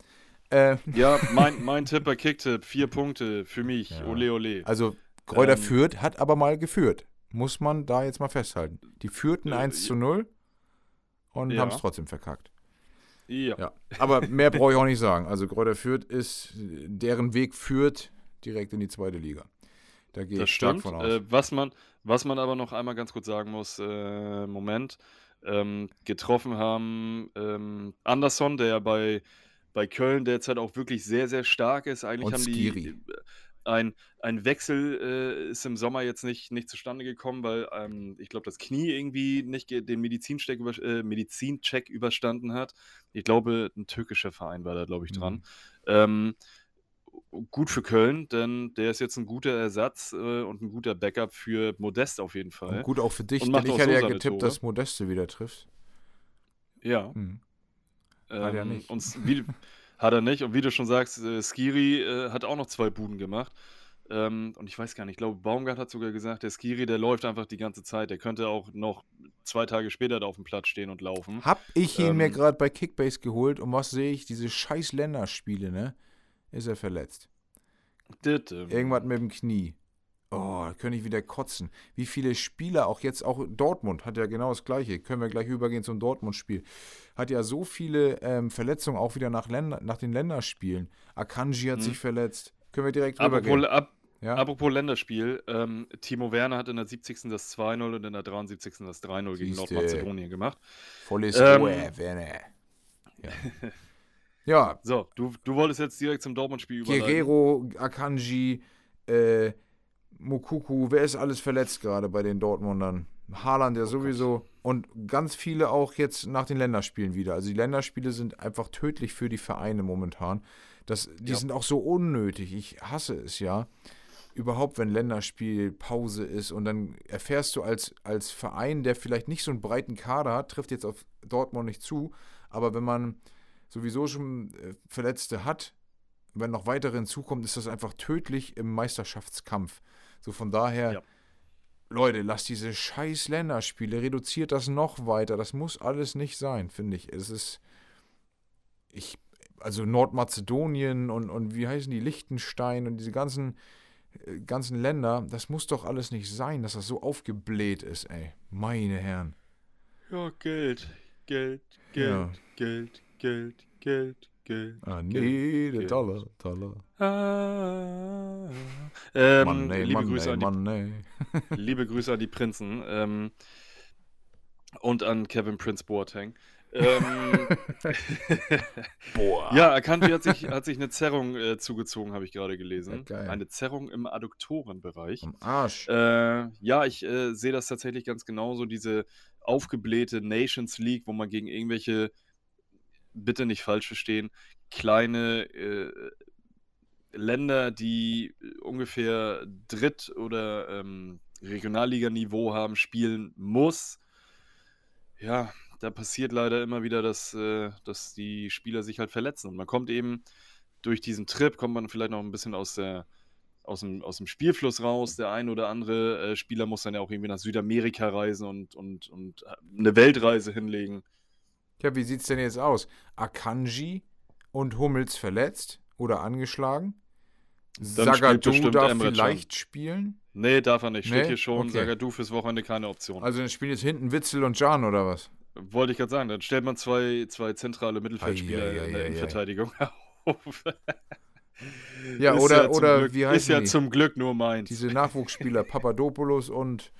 Äh, Ja, mein, mein Tipp bei Kicktipp, vier Punkte für mich. Ja. Ole, ole. also Kräuter Ähm, führt, hat aber mal geführt. Muss man da jetzt mal festhalten. Die führten Äh, 1 zu 0 und ja. haben es trotzdem verkackt. Ja. Ja. Aber mehr brauche ich auch nicht sagen. Also Kräuter führt ist, deren Weg führt direkt in die zweite Liga. Da gehe ich stark stimmt. von aus. Äh, was, man, was man aber noch einmal ganz kurz sagen muss, äh, Moment, ähm, getroffen haben ähm, Anderson, der ja bei, bei Köln derzeit auch wirklich sehr, sehr stark ist. Eigentlich Und haben Skiri. die. ein, ein Wechsel äh, ist im Sommer jetzt nicht, nicht zustande gekommen, weil ähm, ich glaube, das Knie irgendwie nicht den Medizincheck, über, äh, Medizincheck überstanden hat. Ich glaube, ein türkischer Verein war da, glaube ich, dran. Mhm. Ähm, gut für Köln, denn der ist jetzt ein guter Ersatz äh, und ein guter Backup für Modest auf jeden Fall. Und gut auch für dich, denn ich hatte so ja getippt, Tore. dass Modeste wieder trifft. Ja. Hm. Ähm, hat er nicht. Und wie, hat er nicht. Und wie du schon sagst, äh, Skiri äh, hat auch noch zwei Buden gemacht. Ähm, und ich weiß gar nicht, ich glaube, Baumgart hat sogar gesagt, der Skiri, der läuft einfach die ganze Zeit. Der könnte auch noch zwei Tage später da auf dem Platz stehen und laufen. Hab ich ihn ähm, mir gerade bei Kickbase geholt und was sehe ich? Diese scheiß Länderspiele, ne? Ist er verletzt. Ditte. Irgendwas mit dem Knie. Oh, da könnte ich wieder kotzen. Wie viele Spieler, auch jetzt, auch Dortmund hat ja genau das Gleiche. Können wir gleich übergehen zum Dortmund-Spiel. Hat ja so viele ähm, Verletzungen auch wieder nach, Länder, nach den Länderspielen. Akanji hat hm. sich verletzt. Können wir direkt apropos, rübergehen. Ab, ja? Apropos Länderspiel, ähm, Timo Werner hat in der 70. das 2-0 und in der 73. das 3-0 gegen Nordmazedonien gemacht. Volles ähm, Werner. Ja. ja. So, du, du wolltest jetzt direkt zum Dortmund-Spiel überleiten. Guerrero, Akanji, äh, Mukuku, wer ist alles verletzt gerade bei den Dortmundern? Haaland ja oh sowieso Gott. und ganz viele auch jetzt nach den Länderspielen wieder. Also die Länderspiele sind einfach tödlich für die Vereine momentan. Das, die ja. sind auch so unnötig. Ich hasse es ja. Überhaupt, wenn Länderspielpause ist und dann erfährst du als, als Verein, der vielleicht nicht so einen breiten Kader hat, trifft jetzt auf Dortmund nicht zu, aber wenn man sowieso schon äh, Verletzte hat, wenn noch weitere hinzukommen, ist das einfach tödlich im Meisterschaftskampf. So von daher, ja. Leute, lasst diese scheiß Länderspiele, reduziert das noch weiter. Das muss alles nicht sein, finde ich. Es ist, ich, also Nordmazedonien und, und wie heißen die, Liechtenstein und diese ganzen, äh, ganzen Länder, das muss doch alles nicht sein, dass das so aufgebläht ist, ey. Meine Herren. Ja, Geld, Geld, Geld, ja. Geld, Geld, Geld, Geld. I need Geld. a dollar, dollar. Ah, ähm, money, liebe, money, Grüße an die, money. liebe Grüße an die Prinzen ähm, und an Kevin Prince Boateng. ähm, Boah. Ja, Akanji hat sich, hat sich eine Zerrung äh, zugezogen, habe ich gerade gelesen. Ja, eine Zerrung im Adduktorenbereich. Am Arsch. Äh, ja, ich äh, sehe das tatsächlich ganz genauso. Diese aufgeblähte Nations League, wo man gegen irgendwelche bitte nicht falsch verstehen, kleine äh, Länder, die ungefähr Dritt- oder ähm, Regionalliganiveau haben, spielen muss. Ja, da passiert leider immer wieder, dass, äh, dass die Spieler sich halt verletzen. Und man kommt eben durch diesen Trip, kommt man vielleicht noch ein bisschen aus, der, aus, dem, aus dem Spielfluss raus. Der ein oder andere äh, Spieler muss dann ja auch irgendwie nach Südamerika reisen und, und, und eine Weltreise hinlegen. Ja, wie sieht es denn jetzt aus? Akanji und Hummels verletzt oder angeschlagen? Sagadou darf Emre vielleicht Can. spielen? Nee, darf er nicht. Steht nee? hier schon. Okay. Sagadou fürs Wochenende keine Option. Also dann spielen jetzt hinten Witzel und Jan oder was? Wollte ich gerade sagen. Dann stellt man zwei, zwei zentrale Mittelfeldspieler ai, ai, ai, in der Innenverteidigung auf. ja, oder, ja oder Glück, wie heißt Ist ja die? zum Glück nur meins. Diese Nachwuchsspieler, Papadopoulos und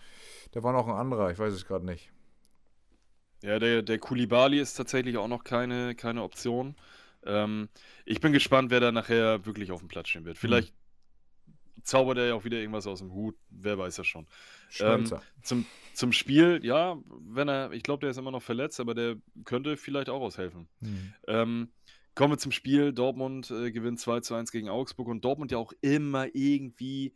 da war noch ein anderer, ich weiß es gerade nicht. Ja, der, der Kulibali ist tatsächlich auch noch keine, keine Option. Ähm, ich bin gespannt, wer da nachher wirklich auf dem Platz stehen wird. Vielleicht mhm. zaubert er ja auch wieder irgendwas aus dem Hut, wer weiß das schon. Ähm, zum, zum Spiel, ja, wenn er, ich glaube, der ist immer noch verletzt, aber der könnte vielleicht auch aushelfen. Mhm. Ähm, kommen wir zum Spiel. Dortmund äh, gewinnt 2 zu 1 gegen Augsburg und Dortmund ja auch immer irgendwie,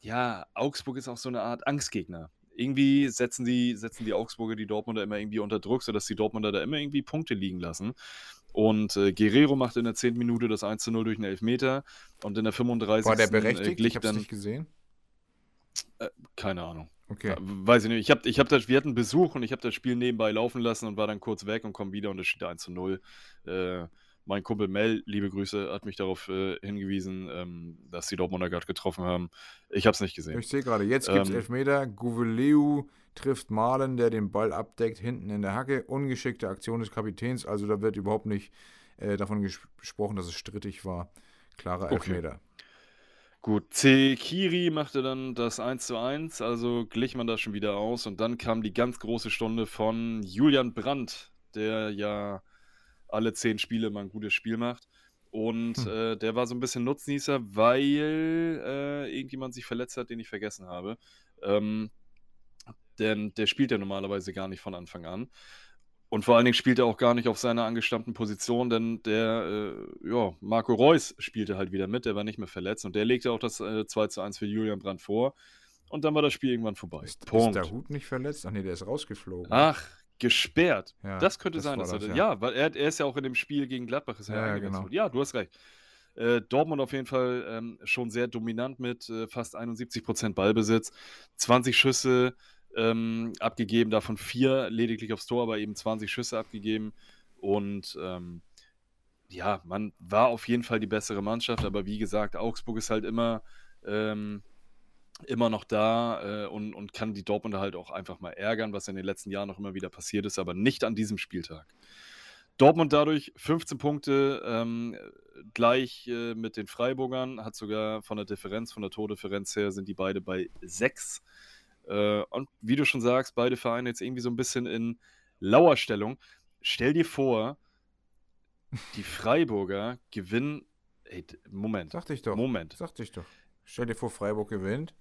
ja, Augsburg ist auch so eine Art Angstgegner irgendwie setzen die, setzen die Augsburger die Dortmunder immer irgendwie unter Druck, sodass die Dortmunder da immer irgendwie Punkte liegen lassen. Und äh, Guerrero macht in der 10. Minute das 1 zu 0 durch einen Elfmeter und in der 35. War der berechtigt? Äh, ich hab's nicht gesehen. Äh, keine Ahnung. Okay. Weiß ich nicht. Ich hab, ich hab das, wir hatten Besuch und ich habe das Spiel nebenbei laufen lassen und war dann kurz weg und komme wieder und es steht 1 zu 0. Äh, mein Kumpel Mel, liebe Grüße, hat mich darauf äh, hingewiesen, ähm, dass die Dortmunder gerade getroffen haben. Ich habe es nicht gesehen. Ich sehe gerade, jetzt gibt es ähm, Elfmeter. Gouveleu trifft Malen, der den Ball abdeckt, hinten in der Hacke. Ungeschickte Aktion des Kapitäns. Also da wird überhaupt nicht äh, davon gesprochen, dass es strittig war. Klarer Elfmeter. Okay. Gut, Kiri machte dann das 1 zu 1, also glich man das schon wieder aus. Und dann kam die ganz große Stunde von Julian Brandt, der ja alle zehn Spiele mal ein gutes Spiel macht. Und Hm. äh, der war so ein bisschen Nutznießer, weil äh, irgendjemand sich verletzt hat, den ich vergessen habe. Ähm, denn der spielt ja normalerweise gar nicht von Anfang an. Und vor allen Dingen spielt er auch gar nicht auf seiner angestammten Position, denn der, äh, ja, Marco Reus spielte halt wieder mit, der war nicht mehr verletzt und der legte auch das äh, 2 zu 1 für Julian Brandt vor. Und dann war das Spiel irgendwann vorbei. Ist, ist Punkt. der Hut nicht verletzt? Ach nee, der ist rausgeflogen. Ach, gesperrt. Ja, das könnte das sein, dass er, das, ja. ja. weil er, er ist ja auch in dem Spiel gegen Gladbach ist Ja, ja, genau. Ja, du hast recht. Äh, Dortmund auf jeden Fall ähm, schon sehr dominant mit äh, fast 71% Ballbesitz, 20 Schüsse ähm, abgegeben, davon vier lediglich aufs Tor, aber eben 20 Schüsse abgegeben. Und ähm, ja, man war auf jeden Fall die bessere Mannschaft, aber wie gesagt, Augsburg ist halt immer, ähm, immer noch da äh, und, und kann die Dortmunder halt auch einfach mal ärgern, was in den letzten Jahren noch immer wieder passiert ist, aber nicht an diesem Spieltag. Dortmund dadurch 15 Punkte, ähm, gleich äh, mit den Freiburgern, hat sogar von der Differenz, von der Tordifferenz her, sind die beide bei 6. Äh, und wie du schon sagst, beide Vereine jetzt irgendwie so ein bisschen in Lauerstellung. Stell dir vor, die Freiburger gewinnen. Ey, Moment. Sagte ich doch. Moment. Sagte ich doch. Stell dir vor, Freiburg gewinnt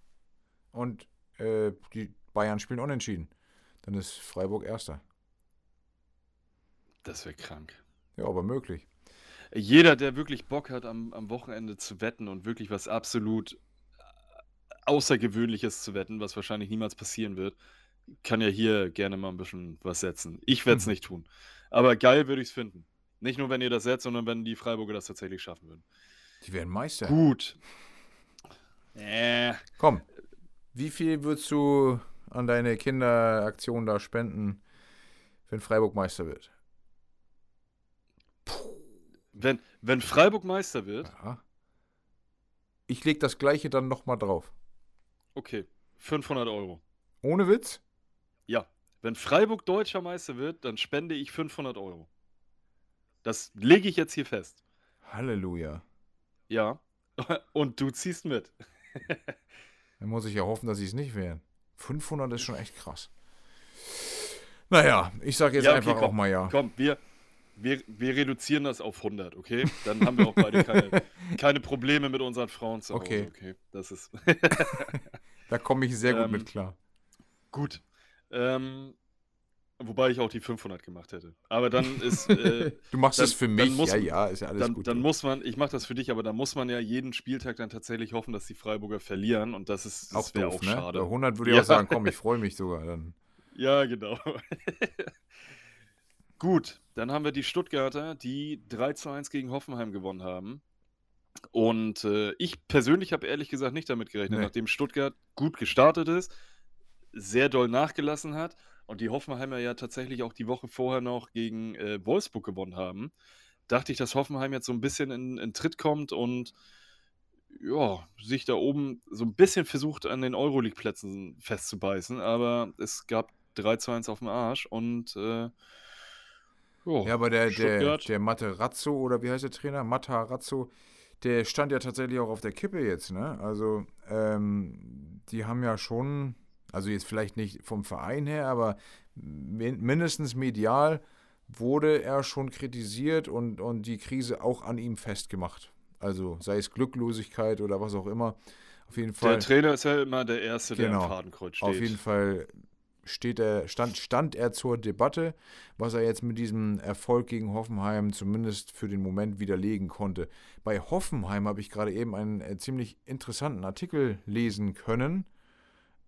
und äh, die Bayern spielen unentschieden. Dann ist Freiburg Erster. Das wäre krank. Ja, aber möglich. Jeder, der wirklich Bock hat, am, am Wochenende zu wetten und wirklich was absolut äh, Außergewöhnliches zu wetten, was wahrscheinlich niemals passieren wird, kann ja hier gerne mal ein bisschen was setzen. Ich werde es Mhm. nicht tun. Aber geil würde ich es finden. Nicht nur, wenn ihr das setzt, sondern wenn die Freiburger das tatsächlich schaffen würden. Die werden Meister. Gut. Äh, Komm, wie viel würdest du an deine Kinderaktion da spenden, wenn Freiburg Meister wird? wenn, wenn Freiburg Meister wird, Ja. Ich leg das gleiche dann nochmal drauf. okay, 500 Euro. Ohne Witz? Ja, wenn Freiburg deutscher Meister wird, dann spende ich 500 Euro. Das lege ich jetzt hier fest. Halleluja. Ja. Und du ziehst mit. Dann muss ich ja hoffen, dass sie es nicht wären. 500 ist schon echt krass. Naja, ich sag jetzt Ja, okay, einfach komm, auch mal ja. Komm, wir, wir, wir reduzieren das auf 100, okay? Dann haben wir auch beide keine, keine Probleme mit unseren Frauen zu Hause, Okay. okay? Das ist Da komme ich sehr gut Ähm, mit klar. gut. Ähm, wobei ich auch die 500 gemacht hätte. Aber dann ist, äh, Du machst es für mich. muss- ja, ja, ist ja alles dann, gut. dann muss man, ich mache das für dich, aber dann muss man ja jeden Spieltag dann tatsächlich hoffen, dass die Freiburger verlieren und das ist das auch wäre doof, auch ne? schade. Bei 100 würde ich Ja. auch sagen, komm, ich freue mich sogar. Dann. Ja, genau. Gut, dann haben wir die Stuttgarter, die 3 zu 1 gegen Hoffenheim gewonnen haben. Und äh, ich persönlich habe ehrlich gesagt nicht damit gerechnet, Nee. nachdem Stuttgart gut gestartet ist, sehr doll nachgelassen hat und die Hoffenheimer ja tatsächlich auch die Woche vorher noch gegen äh, Wolfsburg gewonnen haben, dachte ich, dass Hoffenheim jetzt so ein bisschen in, in Tritt kommt und ja, sich da oben so ein bisschen versucht, an den Euroleague-Plätzen festzubeißen, aber es gab 3 zu 1 auf dem Arsch und äh, Ja, aber der, der, Stuttgart. der Materazzo, oder wie heißt der Trainer? Matarazzo, der stand ja tatsächlich auch auf der Kippe jetzt, ne? Also, ähm, die haben ja schon, also jetzt vielleicht nicht vom Verein her, aber min mindestens medial wurde er schon kritisiert und, und die Krise auch an ihm festgemacht. Also sei es Glücklosigkeit oder was auch immer. Auf jeden Fall. der Trainer ist ja immer der Erste, der Genau. am Fadenkreuz steht. Auf jeden Fall steht er, stand, stand er zur Debatte, was er jetzt mit diesem Erfolg gegen Hoffenheim zumindest für den Moment widerlegen konnte. Bei Hoffenheim habe ich gerade eben einen äh, ziemlich interessanten Artikel lesen können,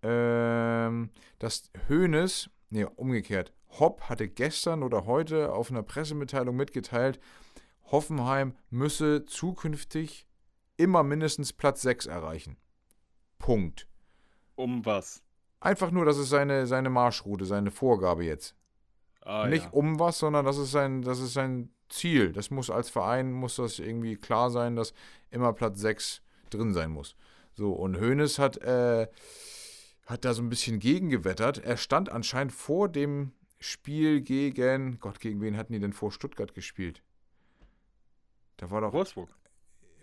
ähm, dass Hoeneß, nee, umgekehrt, Hopp hatte gestern oder heute auf einer Pressemitteilung mitgeteilt, Hoffenheim müsse zukünftig immer mindestens Platz 6 erreichen. Punkt. Um was? Einfach nur, das ist seine, seine Marschroute, seine Vorgabe jetzt. Ah, Nicht ja. um was, sondern das ist sein, das ist sein Ziel. Das muss als Verein, muss das irgendwie klar sein, dass immer Platz 6 drin sein muss. So, und Hoeneß hat, äh, hat da so ein bisschen gegengewettert. Er stand anscheinend vor dem Spiel gegen, Gott, gegen wen hatten die denn vor Stuttgart gespielt? Da war doch, Wolfsburg.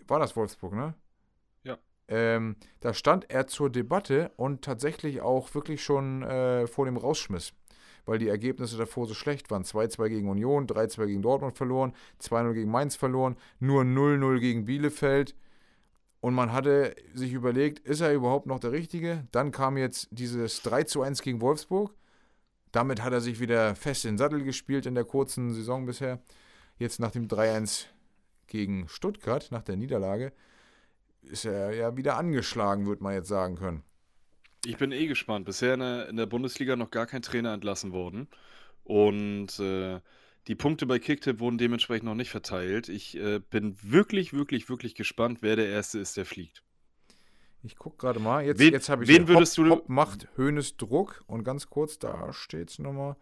war das Wolfsburg, ne? Ja. Ähm, da stand er zur Debatte und tatsächlich auch wirklich schon äh, vor dem Rausschmiss. weil die Ergebnisse davor so schlecht waren. 2-2 gegen Union, 3-2 gegen Dortmund verloren, 2-0 gegen Mainz verloren, nur 0-0 gegen Bielefeld. Und man hatte sich überlegt, ist er überhaupt noch der Richtige? Dann kam jetzt dieses 3 1 gegen Wolfsburg. Damit hat er sich wieder fest in den Sattel gespielt in der kurzen Saison bisher. Jetzt nach dem 3-1 gegen Stuttgart, nach der Niederlage, ist er ja wieder angeschlagen, würde man jetzt sagen können. Ich bin eh gespannt. Bisher in der, in der Bundesliga noch gar kein Trainer entlassen worden. Und äh, die Punkte bei Kicktip wurden dementsprechend noch nicht verteilt. Ich äh, bin wirklich, wirklich, wirklich gespannt, wer der Erste ist, der fliegt. Ich gucke gerade mal. Jetzt, Wen- jetzt habe ich wen würdest Hopp, du- Hopp macht Höhnes Druck. Und ganz kurz, da steht es nochmal.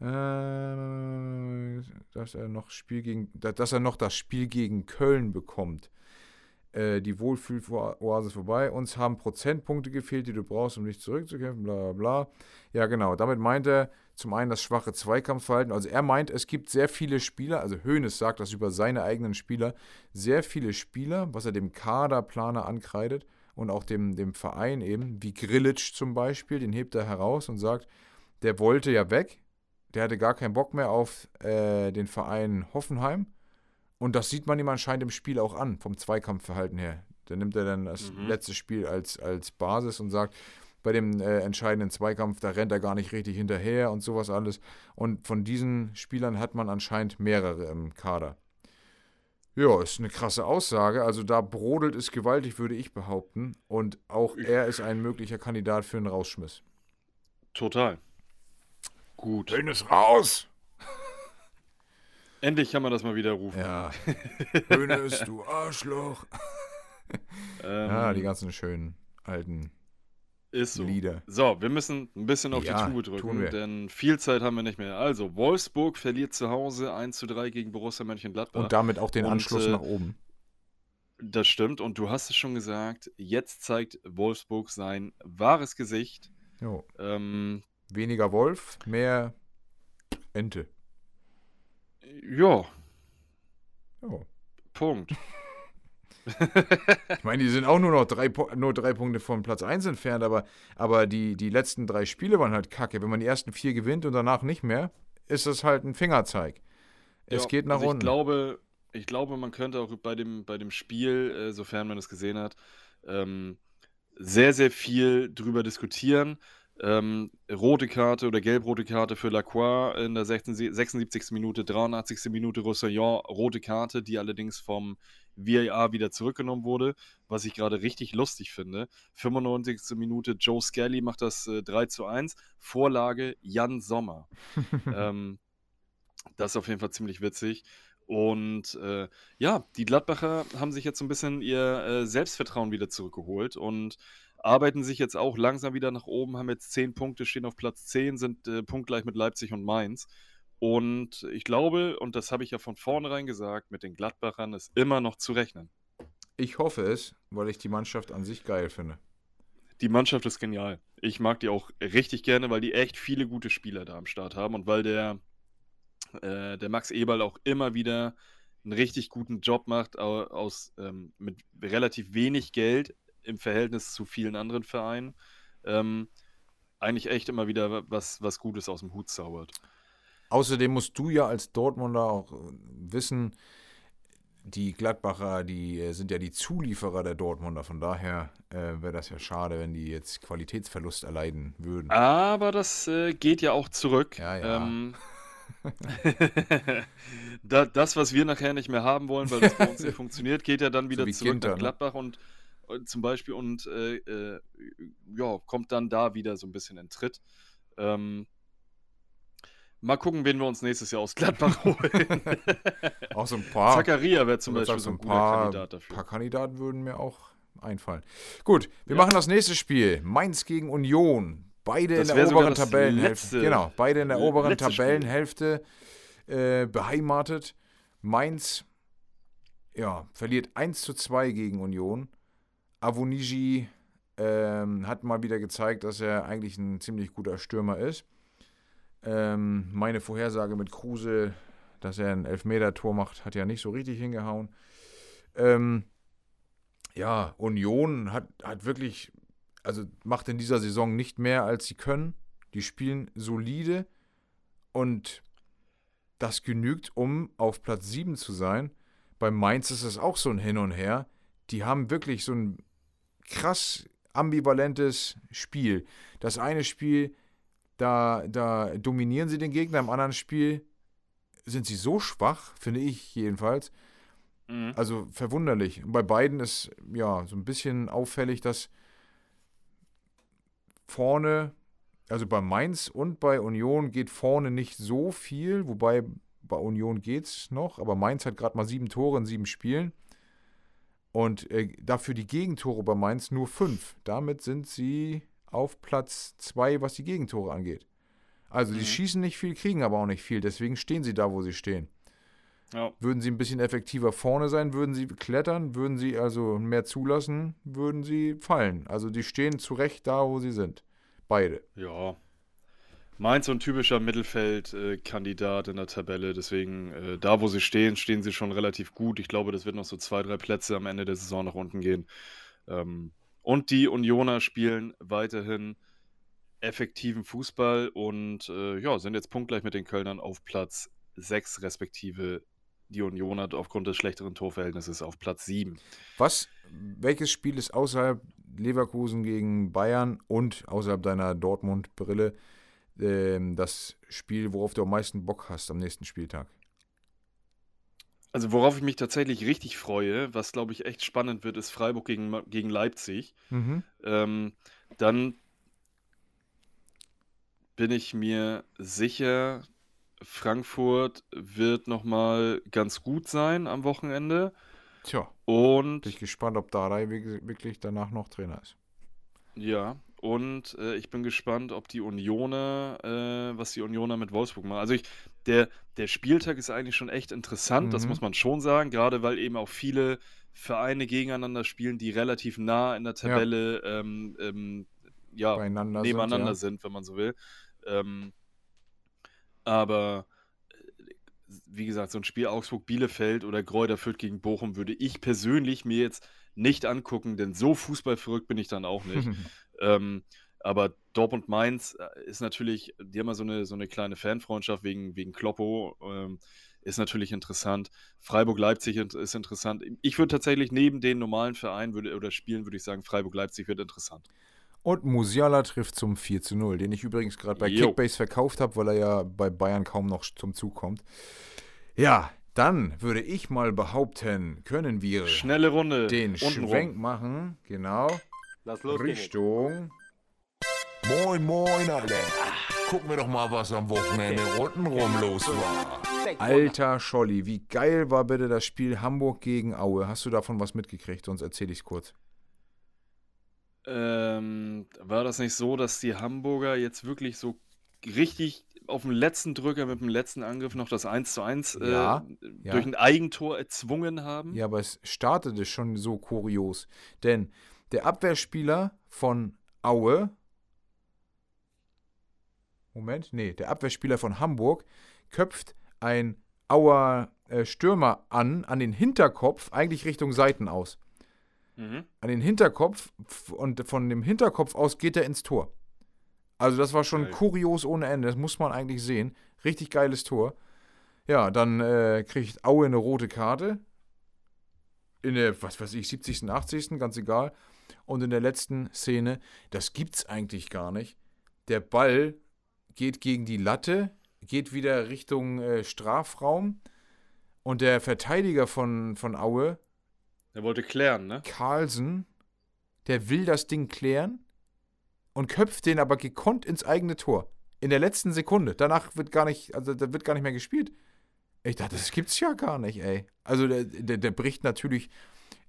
Äh, dass er noch Spiel gegen, da- dass er noch das Spiel gegen Köln bekommt. Äh, die Wohlfühloase vorbei. Uns haben Prozentpunkte gefehlt, die du brauchst, um dich zurückzukämpfen, bla bla. Ja, genau. Damit meint er zum einen das schwache Zweikampfverhalten. Also er meint, es gibt sehr viele Spieler, also Hoeneß sagt das über seine eigenen Spieler, sehr viele Spieler, was er dem Kaderplaner ankreidet und auch dem, dem Verein eben, wie Grillitsch zum Beispiel, den hebt er heraus und sagt, der wollte ja weg, der hatte gar keinen Bock mehr auf äh, den Verein Hoffenheim. Und das sieht man ihm anscheinend im Spiel auch an, vom Zweikampfverhalten her. Da nimmt er dann das Mhm. letzte Spiel als, als Basis und sagt, bei dem äh, entscheidenden Zweikampf, da rennt er gar nicht richtig hinterher und sowas alles. Und von diesen Spielern hat man anscheinend mehrere im Kader. Ja, ist eine krasse Aussage. Also da brodelt es gewaltig, würde ich behaupten. Und auch er ist ein möglicher Kandidat für einen Rausschmiss. Total. Gut. Hönes raus! Endlich kann man das mal wieder rufen. Ja. Hönes, du Arschloch. Ähm, Ja, die ganzen schönen alten ist so. Lieder. So, wir müssen ein bisschen auf Ja, die Tube drücken, denn viel Zeit haben wir nicht mehr. Also, Wolfsburg verliert zu Hause 1 zu 3 gegen Borussia Mönchengladbach. Und damit auch den Und, Anschluss äh, nach oben. Das stimmt. Und du hast es schon gesagt, jetzt zeigt Wolfsburg sein wahres Gesicht. Ähm, Weniger Wolf, mehr Ente. Ja, Jo. Punkt. Ich meine, die sind auch nur noch drei, nur drei Punkte von Platz 1 entfernt, aber, aber die, die letzten drei Spiele waren halt kacke. Wenn man die ersten vier gewinnt und danach nicht mehr, ist das halt ein Fingerzeig. Es Ja, geht nach also unten. Ich glaube, ich glaube, man könnte auch bei dem, bei dem Spiel, äh, sofern man es gesehen hat, ähm, sehr, sehr viel drüber diskutieren. Ähm, rote Karte oder gelb-rote Karte für Lacroix in der 16, 76. Minute, 83. Minute Roussillon, rote Karte, die allerdings vom VAR wieder zurückgenommen wurde, was ich gerade richtig lustig finde. 95. Minute Joe Skelly macht das äh, 3 zu 1, Vorlage Jan Sommer. ähm, das ist auf jeden Fall ziemlich witzig. Und äh, ja, die Gladbacher haben sich jetzt so ein bisschen ihr äh, Selbstvertrauen wieder zurückgeholt und arbeiten sich jetzt auch langsam wieder nach oben, haben jetzt 10 Punkte, stehen auf Platz 10, sind äh, punktgleich mit Leipzig und Mainz. Und ich glaube, und das habe ich ja von vornherein gesagt, mit den Gladbachern ist immer noch zu rechnen. Ich hoffe es, weil ich die Mannschaft an sich geil finde. Die Mannschaft ist genial. Ich mag die auch richtig gerne, weil die echt viele gute Spieler da am Start haben und weil der, äh, der Max Eberl auch immer wieder einen richtig guten Job macht, au- aus, ähm, mit relativ wenig Geld im Verhältnis zu vielen anderen Vereinen. Ähm, eigentlich echt immer wieder was, was Gutes aus dem Hut zaubert. Außerdem musst du ja als Dortmunder auch äh, wissen, die Gladbacher, die äh, sind ja die Zulieferer der Dortmunder. Von daher äh, wäre das ja schade, wenn die jetzt Qualitätsverlust erleiden würden. Aber das äh, geht ja auch zurück. Ja, ja. Ähm, da, das, was wir nachher nicht mehr haben wollen, weil das bei uns nicht funktioniert, geht ja dann wieder wie zurück Ginter, nach ne? Gladbach und zum Beispiel und äh, äh, ja, kommt dann da wieder so ein bisschen in Tritt. Ähm, mal gucken, wen wir uns nächstes Jahr aus Gladbach holen. Auch so ein paar. Zakaria wäre zum Beispiel so ein ein guter paar, Kandidat dafür. paar Kandidaten würden mir auch einfallen. Gut, wir Ja. machen das nächste Spiel. Mainz gegen Union. Beide Das in der oberen Tabellenhälfte. Genau, beide in der oberen. Tabellenhälfte äh, beheimatet. Mainz ja, verliert 1 zu 2 gegen Union. Avoniji ähm, hat mal wieder gezeigt, dass er eigentlich ein ziemlich guter Stürmer ist. Ähm, meine Vorhersage mit Kruse, dass er ein Elfmeter-Tor macht, hat ja nicht so richtig hingehauen. Ähm, ja, Union hat, hat wirklich, also macht in dieser Saison nicht mehr, als sie können. Die spielen solide und das genügt, um auf Platz 7 zu sein. Bei Mainz ist es auch so ein Hin und Her. Die haben wirklich so ein krass ambivalentes Spiel. Das eine Spiel, da, da dominieren sie den Gegner, im anderen Spiel sind sie so schwach, finde ich jedenfalls. Mhm. Also verwunderlich. Und bei beiden ist ja so ein bisschen auffällig, dass vorne, also bei Mainz und bei Union geht vorne nicht so viel, wobei bei Union geht es noch, aber Mainz hat gerade mal sieben Tore in sieben Spielen. Und äh, dafür die Gegentore bei Mainz nur fünf. Damit sind sie auf Platz zwei, was die Gegentore angeht. Also, Mhm. sie schießen nicht viel, kriegen aber auch nicht viel. Deswegen stehen sie da, wo sie stehen. Ja. Würden sie ein bisschen effektiver vorne sein, würden sie klettern, würden sie also mehr zulassen, würden sie fallen. Also, die stehen zu Recht da, wo sie sind. Beide. Ja. Mainz so ein typischer Mittelfeldkandidat in der Tabelle, deswegen äh, da, wo sie stehen, stehen sie schon relativ gut. Ich glaube, das wird noch so zwei, drei Plätze am Ende der Saison nach unten gehen. Ähm, und die Unioner spielen weiterhin effektiven Fußball und äh, ja, sind jetzt punktgleich mit den Kölnern auf Platz 6, respektive die Unioner aufgrund des schlechteren Torverhältnisses auf Platz 7. Was, welches Spiel ist außerhalb Leverkusen gegen Bayern und außerhalb deiner Dortmund-Brille ähm, das Spiel, worauf du am meisten Bock hast am nächsten Spieltag? Also worauf ich mich tatsächlich richtig freue, was glaube ich echt spannend wird, ist Freiburg gegen, gegen Leipzig. Mhm. Ähm, dann bin ich mir sicher, Frankfurt wird nochmal ganz gut sein am Wochenende. Tja, Und bin ich gespannt, ob Darei wirk- wirklich danach noch Trainer ist. ja, und äh, ich bin gespannt, ob die Unioner, äh, was die Unioner mit Wolfsburg machen. Also ich, der, der Spieltag ist eigentlich schon echt interessant, das Mhm. muss man schon sagen, gerade weil eben auch viele Vereine gegeneinander spielen, die relativ nah in der Tabelle ähm, ähm, ja, nebeneinander sind, sind, wenn man so will. Ähm, aber äh, wie gesagt, so ein Spiel Augsburg-Bielefeld oder Gräuter Fürth gegen Bochum würde ich persönlich mir jetzt nicht angucken, denn so fußballverrückt bin ich dann auch ja. nicht. ähm, aber Dortmund-Mainz äh, ist natürlich, die haben ja so eine, so eine kleine Fanfreundschaft wegen, wegen Kloppo, ähm, ist natürlich interessant. Freiburg-Leipzig ist interessant. Ich würde tatsächlich neben den normalen Vereinen würde, oder Spielen, würde ich sagen, Freiburg-Leipzig wird interessant. Und Musiala trifft zum 4 zu 0, den ich übrigens gerade bei Jo. Kickbase verkauft habe, weil er ja bei Bayern kaum noch zum Zug kommt. Ja, dann würde ich mal behaupten, können wir Schnelle Runde. den untenrum. Schwenk machen. Genau. Lass los, Richtung. Moin, moin, Alter. Gucken wir doch mal, was am Wochenende untenrum los war. Alter Scholli, wie geil war bitte das Spiel Hamburg gegen Aue? Hast du davon was mitgekriegt? Sonst erzähle ich es kurz. Ähm, war das nicht so, dass die Hamburger jetzt wirklich so richtig auf dem letzten Drücker mit dem letzten Angriff noch das 1 zu 1 äh, Ja, ja. durch ein Eigentor erzwungen haben? Ja, aber es startete schon so kurios. Denn der Abwehrspieler von Aue. Moment, nee, der Abwehrspieler von Hamburg köpft ein Auer äh, Stürmer an, an den Hinterkopf, eigentlich Richtung Seiten aus. Mhm. An den Hinterkopf und von dem Hinterkopf aus geht er ins Tor. Also das war schon Geil. kurios ohne Ende, das muss man eigentlich sehen. Richtig geiles Tor. Ja, dann äh, kriegt Aue eine rote Karte. In der, was weiß ich, 70., 80., ganz egal. Und in der letzten Szene, das gibt's eigentlich gar nicht. Der Ball geht gegen die Latte, geht wieder Richtung äh, Strafraum. Und der Verteidiger von, von Aue, Er wollte klären, ne? Carlsen, der will das Ding klären und köpft den aber gekonnt ins eigene Tor. In der letzten Sekunde. Danach wird gar nicht, also da wird gar nicht mehr gespielt. Ich dachte, das gibt's ja gar nicht, ey. Also der, der, der bricht natürlich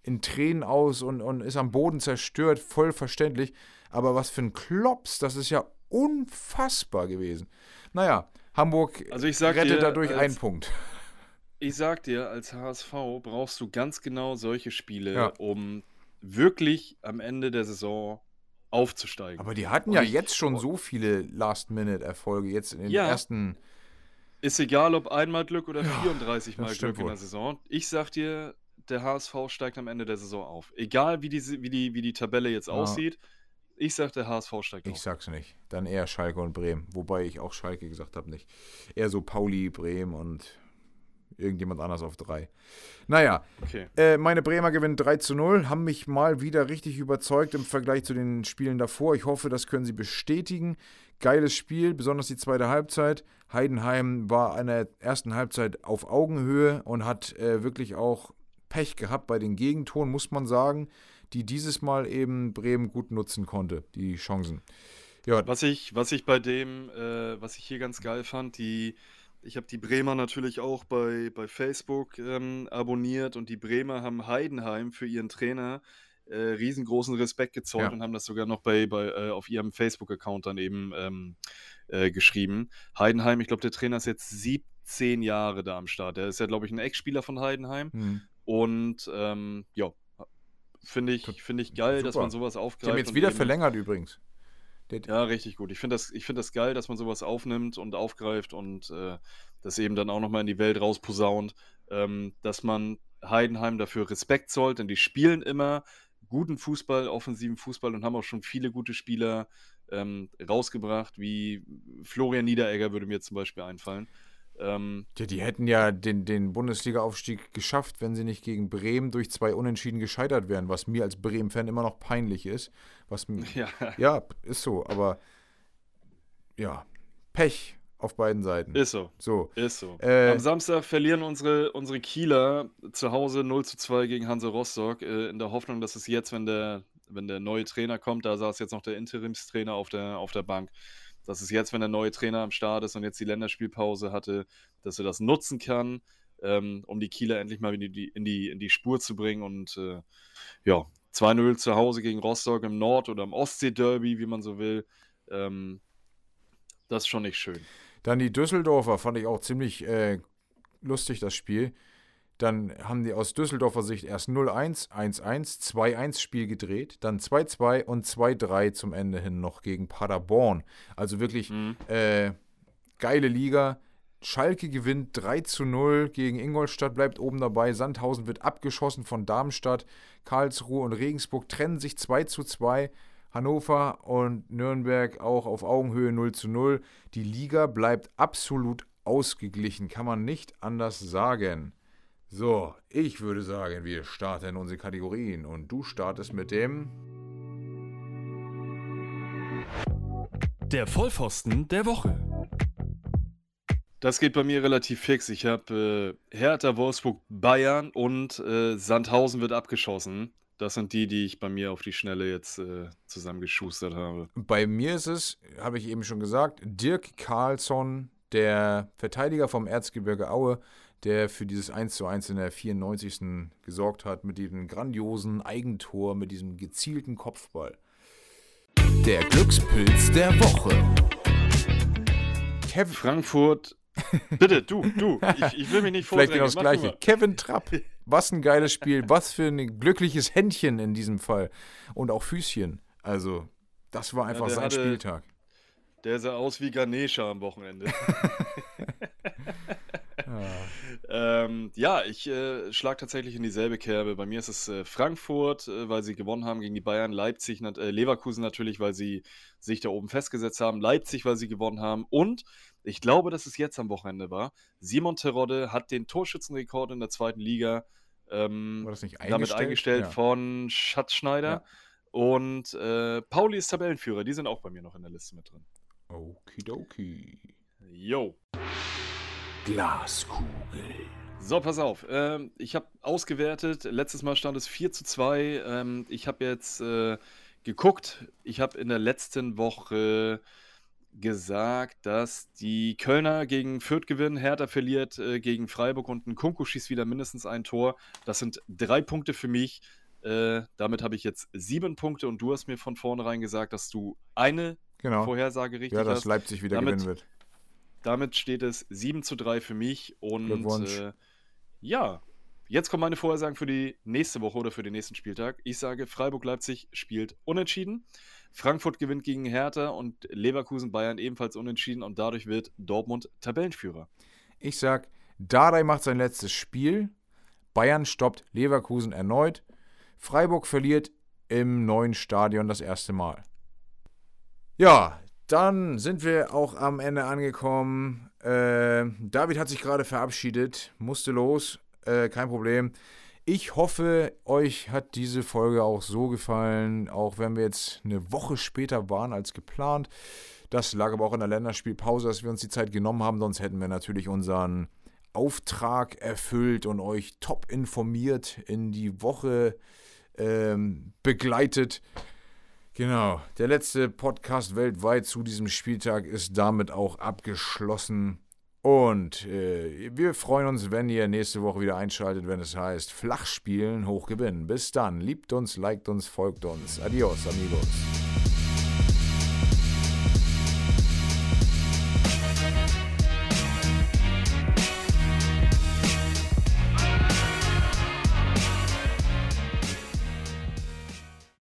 in Tränen aus und, und ist am Boden zerstört, voll verständlich. Aber was für ein Klops, das ist ja unfassbar gewesen. Naja, Hamburg Also rettet dir, dadurch als- einen Punkt. Ich sag dir, als HSV brauchst du ganz genau solche Spiele, Ja. um wirklich am Ende der Saison aufzusteigen. Aber die hatten Und ja jetzt schon so viele Last-Minute-Erfolge, jetzt in den Ja. ersten Ist egal, ob einmal Glück oder 34 Mal das Glück in der Saison. Ich sag dir, der HSV steigt am Ende der Saison auf. Egal wie die, wie die, wie die Tabelle jetzt Ja. aussieht, Ich sag, der HSV steigt Ich auf. sag's nicht. Dann eher Schalke und Bremen. Wobei ich auch Schalke gesagt habe, nicht. Eher so Pauli, Bremen und irgendjemand anders auf drei. Naja, Okay. äh, meine Bremer gewinnen 3 zu 0, haben mich mal wieder richtig überzeugt im Vergleich zu den Spielen davor. Ich hoffe, das können sie bestätigen. Geiles Spiel, besonders die zweite Halbzeit. Heidenheim war in der ersten Halbzeit auf Augenhöhe und hat äh, wirklich auch Pech gehabt bei den Gegentoren, muss man sagen, die dieses Mal eben Bremen gut nutzen konnte, die Chancen. Ja, Was ich, was ich bei dem, äh, was ich hier ganz geil fand, die, ich habe die Bremer natürlich auch bei, bei Facebook ähm, abonniert und die Bremer haben Heidenheim für ihren Trainer äh, riesengroßen Respekt gezollt Ja. und haben das sogar noch bei, bei äh, auf ihrem Facebook-Account dann eben ähm, äh, geschrieben. Heidenheim, ich glaube, der Trainer ist jetzt 17 Jahre da am Start. Der ist ja, glaube ich, ein Ex-Spieler von Heidenheim. hm. Und ähm, ja, finde ich, finde ich geil, dass Super. man sowas die aufgreift. haben jetzt wieder eben- verlängert übrigens. Der, ja, richtig gut. Ich finde das, ich find das geil, dass man sowas aufnimmt und aufgreift und äh, das eben dann auch nochmal in die Welt rausposaunt, ähm, dass man Heidenheim dafür Respekt zollt, denn die spielen immer guten Fußball, offensiven Fußball und haben auch schon viele gute Spieler ähm, rausgebracht, wie Florian Niederegger würde mir zum Beispiel einfallen. Ähm, Ja, die hätten ja den, den Bundesliga-Aufstieg geschafft, wenn sie nicht gegen Bremen durch zwei Unentschieden gescheitert wären, was mir als Bremen-Fan immer noch peinlich ist. Was, ja, ja, ist so, aber ja, Pech auf beiden Seiten. ist so. so, Ist so. Äh, Am Samstag verlieren unsere, unsere Kieler zu Hause 0 zu 2 gegen Hansa Rostock, äh, in der Hoffnung, dass es jetzt, wenn der, wenn der neue Trainer kommt, da saß jetzt noch der Interimstrainer auf der, auf der Bank, dass es jetzt, wenn der neue Trainer am Start ist und jetzt die Länderspielpause hatte, dass er das nutzen kann, ähm, um die Kieler endlich mal in die, in die, in die Spur zu bringen und äh, ja, 2-0 zu Hause gegen Rostock im Nord- oder im Ostsee-Derby, wie man so will. Ähm, das ist schon nicht schön. Dann die Düsseldorfer fand ich auch ziemlich äh, lustig, das Spiel. Dann haben die aus Düsseldorfer Sicht erst 0-1, 1-1, 2-1 Spiel gedreht, dann 2-2 und 2-3 zum Ende hin noch gegen Paderborn. Also wirklich Mhm. äh, geile Liga. Schalke gewinnt 3 zu 0 gegen Ingolstadt, bleibt oben dabei. Sandhausen wird abgeschossen von Darmstadt. Karlsruhe und Regensburg trennen sich 2 zu 2. Hannover und Nürnberg auch auf Augenhöhe 0 zu 0. Die Liga bleibt absolut ausgeglichen, kann man nicht anders sagen. So, ich würde sagen, wir starten unsere Kategorien und du startest mit dem. Der Vollpfosten der Woche. Das geht bei mir relativ fix. Ich habe äh, Hertha, Wolfsburg, Bayern und äh, Sandhausen wird abgeschossen. Das sind die, die ich bei mir auf die Schnelle jetzt äh, zusammengeschustert habe. Bei mir ist es, habe ich eben schon gesagt, Dirk Karlsson, der Verteidiger vom Erzgebirge Aue, der für dieses 1 zu 1 in der 94. gesorgt hat, mit diesem grandiosen Eigentor, mit diesem gezielten Kopfball. Der Glückspilz der Woche. Kevin, Frankfurt. Bitte, du, du. Ich, ich will mich nicht vielleicht vordrängen. genau das Gleiche. Kevin Trapp, was ein geiles Spiel, was für ein glückliches Händchen in diesem Fall. Und auch Füßchen. Also, das war einfach der sein hatte- Spieltag. Der sah aus wie Ganesha am Wochenende. ähm, ja, ich äh, schlage tatsächlich in dieselbe Kerbe. Bei mir ist es äh, Frankfurt, äh, weil sie gewonnen haben gegen die Bayern, Leipzig, nat äh, Leverkusen natürlich, weil sie sich da oben festgesetzt haben, Leipzig, weil sie gewonnen haben und ich glaube, dass es jetzt am Wochenende war. Simon Terodde hat den Torschützenrekord in der zweiten Liga ähm, nicht damit eingestellt? eingestellt Ja. von Schatzschneider. Ja. Und äh, Pauli ist Tabellenführer, die sind auch bei mir noch in der Liste mit drin. Okidoki. Yo. Glaskugel. So, pass auf. Ähm, ich habe ausgewertet. Letztes Mal stand es 4 zu 2. Ähm, ich habe jetzt äh, geguckt. Ich habe in der letzten Woche gesagt, dass die Kölner gegen Fürth gewinnen, Hertha verliert äh, gegen Freiburg und ein Kunku schießt wieder mindestens ein Tor. Das sind drei Punkte für mich. Äh, damit habe ich jetzt sieben Punkte und du hast mir von vornherein gesagt, dass du eine Genau. Vorhersage richtig Ja, dass hast. Leipzig wieder Damit- gewinnen wird. Damit steht es 7 zu 3 für mich. Und äh, ja, jetzt kommen meine Vorhersagen für die nächste Woche oder für den nächsten Spieltag. Ich sage, Freiburg-Leipzig spielt unentschieden. Frankfurt gewinnt gegen Hertha und Leverkusen-Bayern ebenfalls unentschieden und dadurch wird Dortmund Tabellenführer. Ich sag, Dardai macht sein letztes Spiel. Bayern stoppt Leverkusen erneut. Freiburg verliert im neuen Stadion das erste Mal. Ja, dann sind wir auch am Ende angekommen. Äh, David hat sich gerade verabschiedet, musste los, äh, kein Problem. Ich hoffe, euch hat diese Folge auch so gefallen, auch wenn wir jetzt eine Woche später waren als geplant. Das lag aber auch in der Länderspielpause, dass wir uns die Zeit genommen haben, sonst hätten wir natürlich unseren Auftrag erfüllt und euch top informiert in die Woche ähm, begleitet. Genau, der letzte Podcast weltweit zu diesem Spieltag ist damit auch abgeschlossen. Und äh, wir freuen uns, wenn ihr nächste Woche wieder einschaltet, wenn es heißt Flachspielen, hochgewinnen. Bis dann, liebt uns, liked uns, folgt uns. Adios, amigos.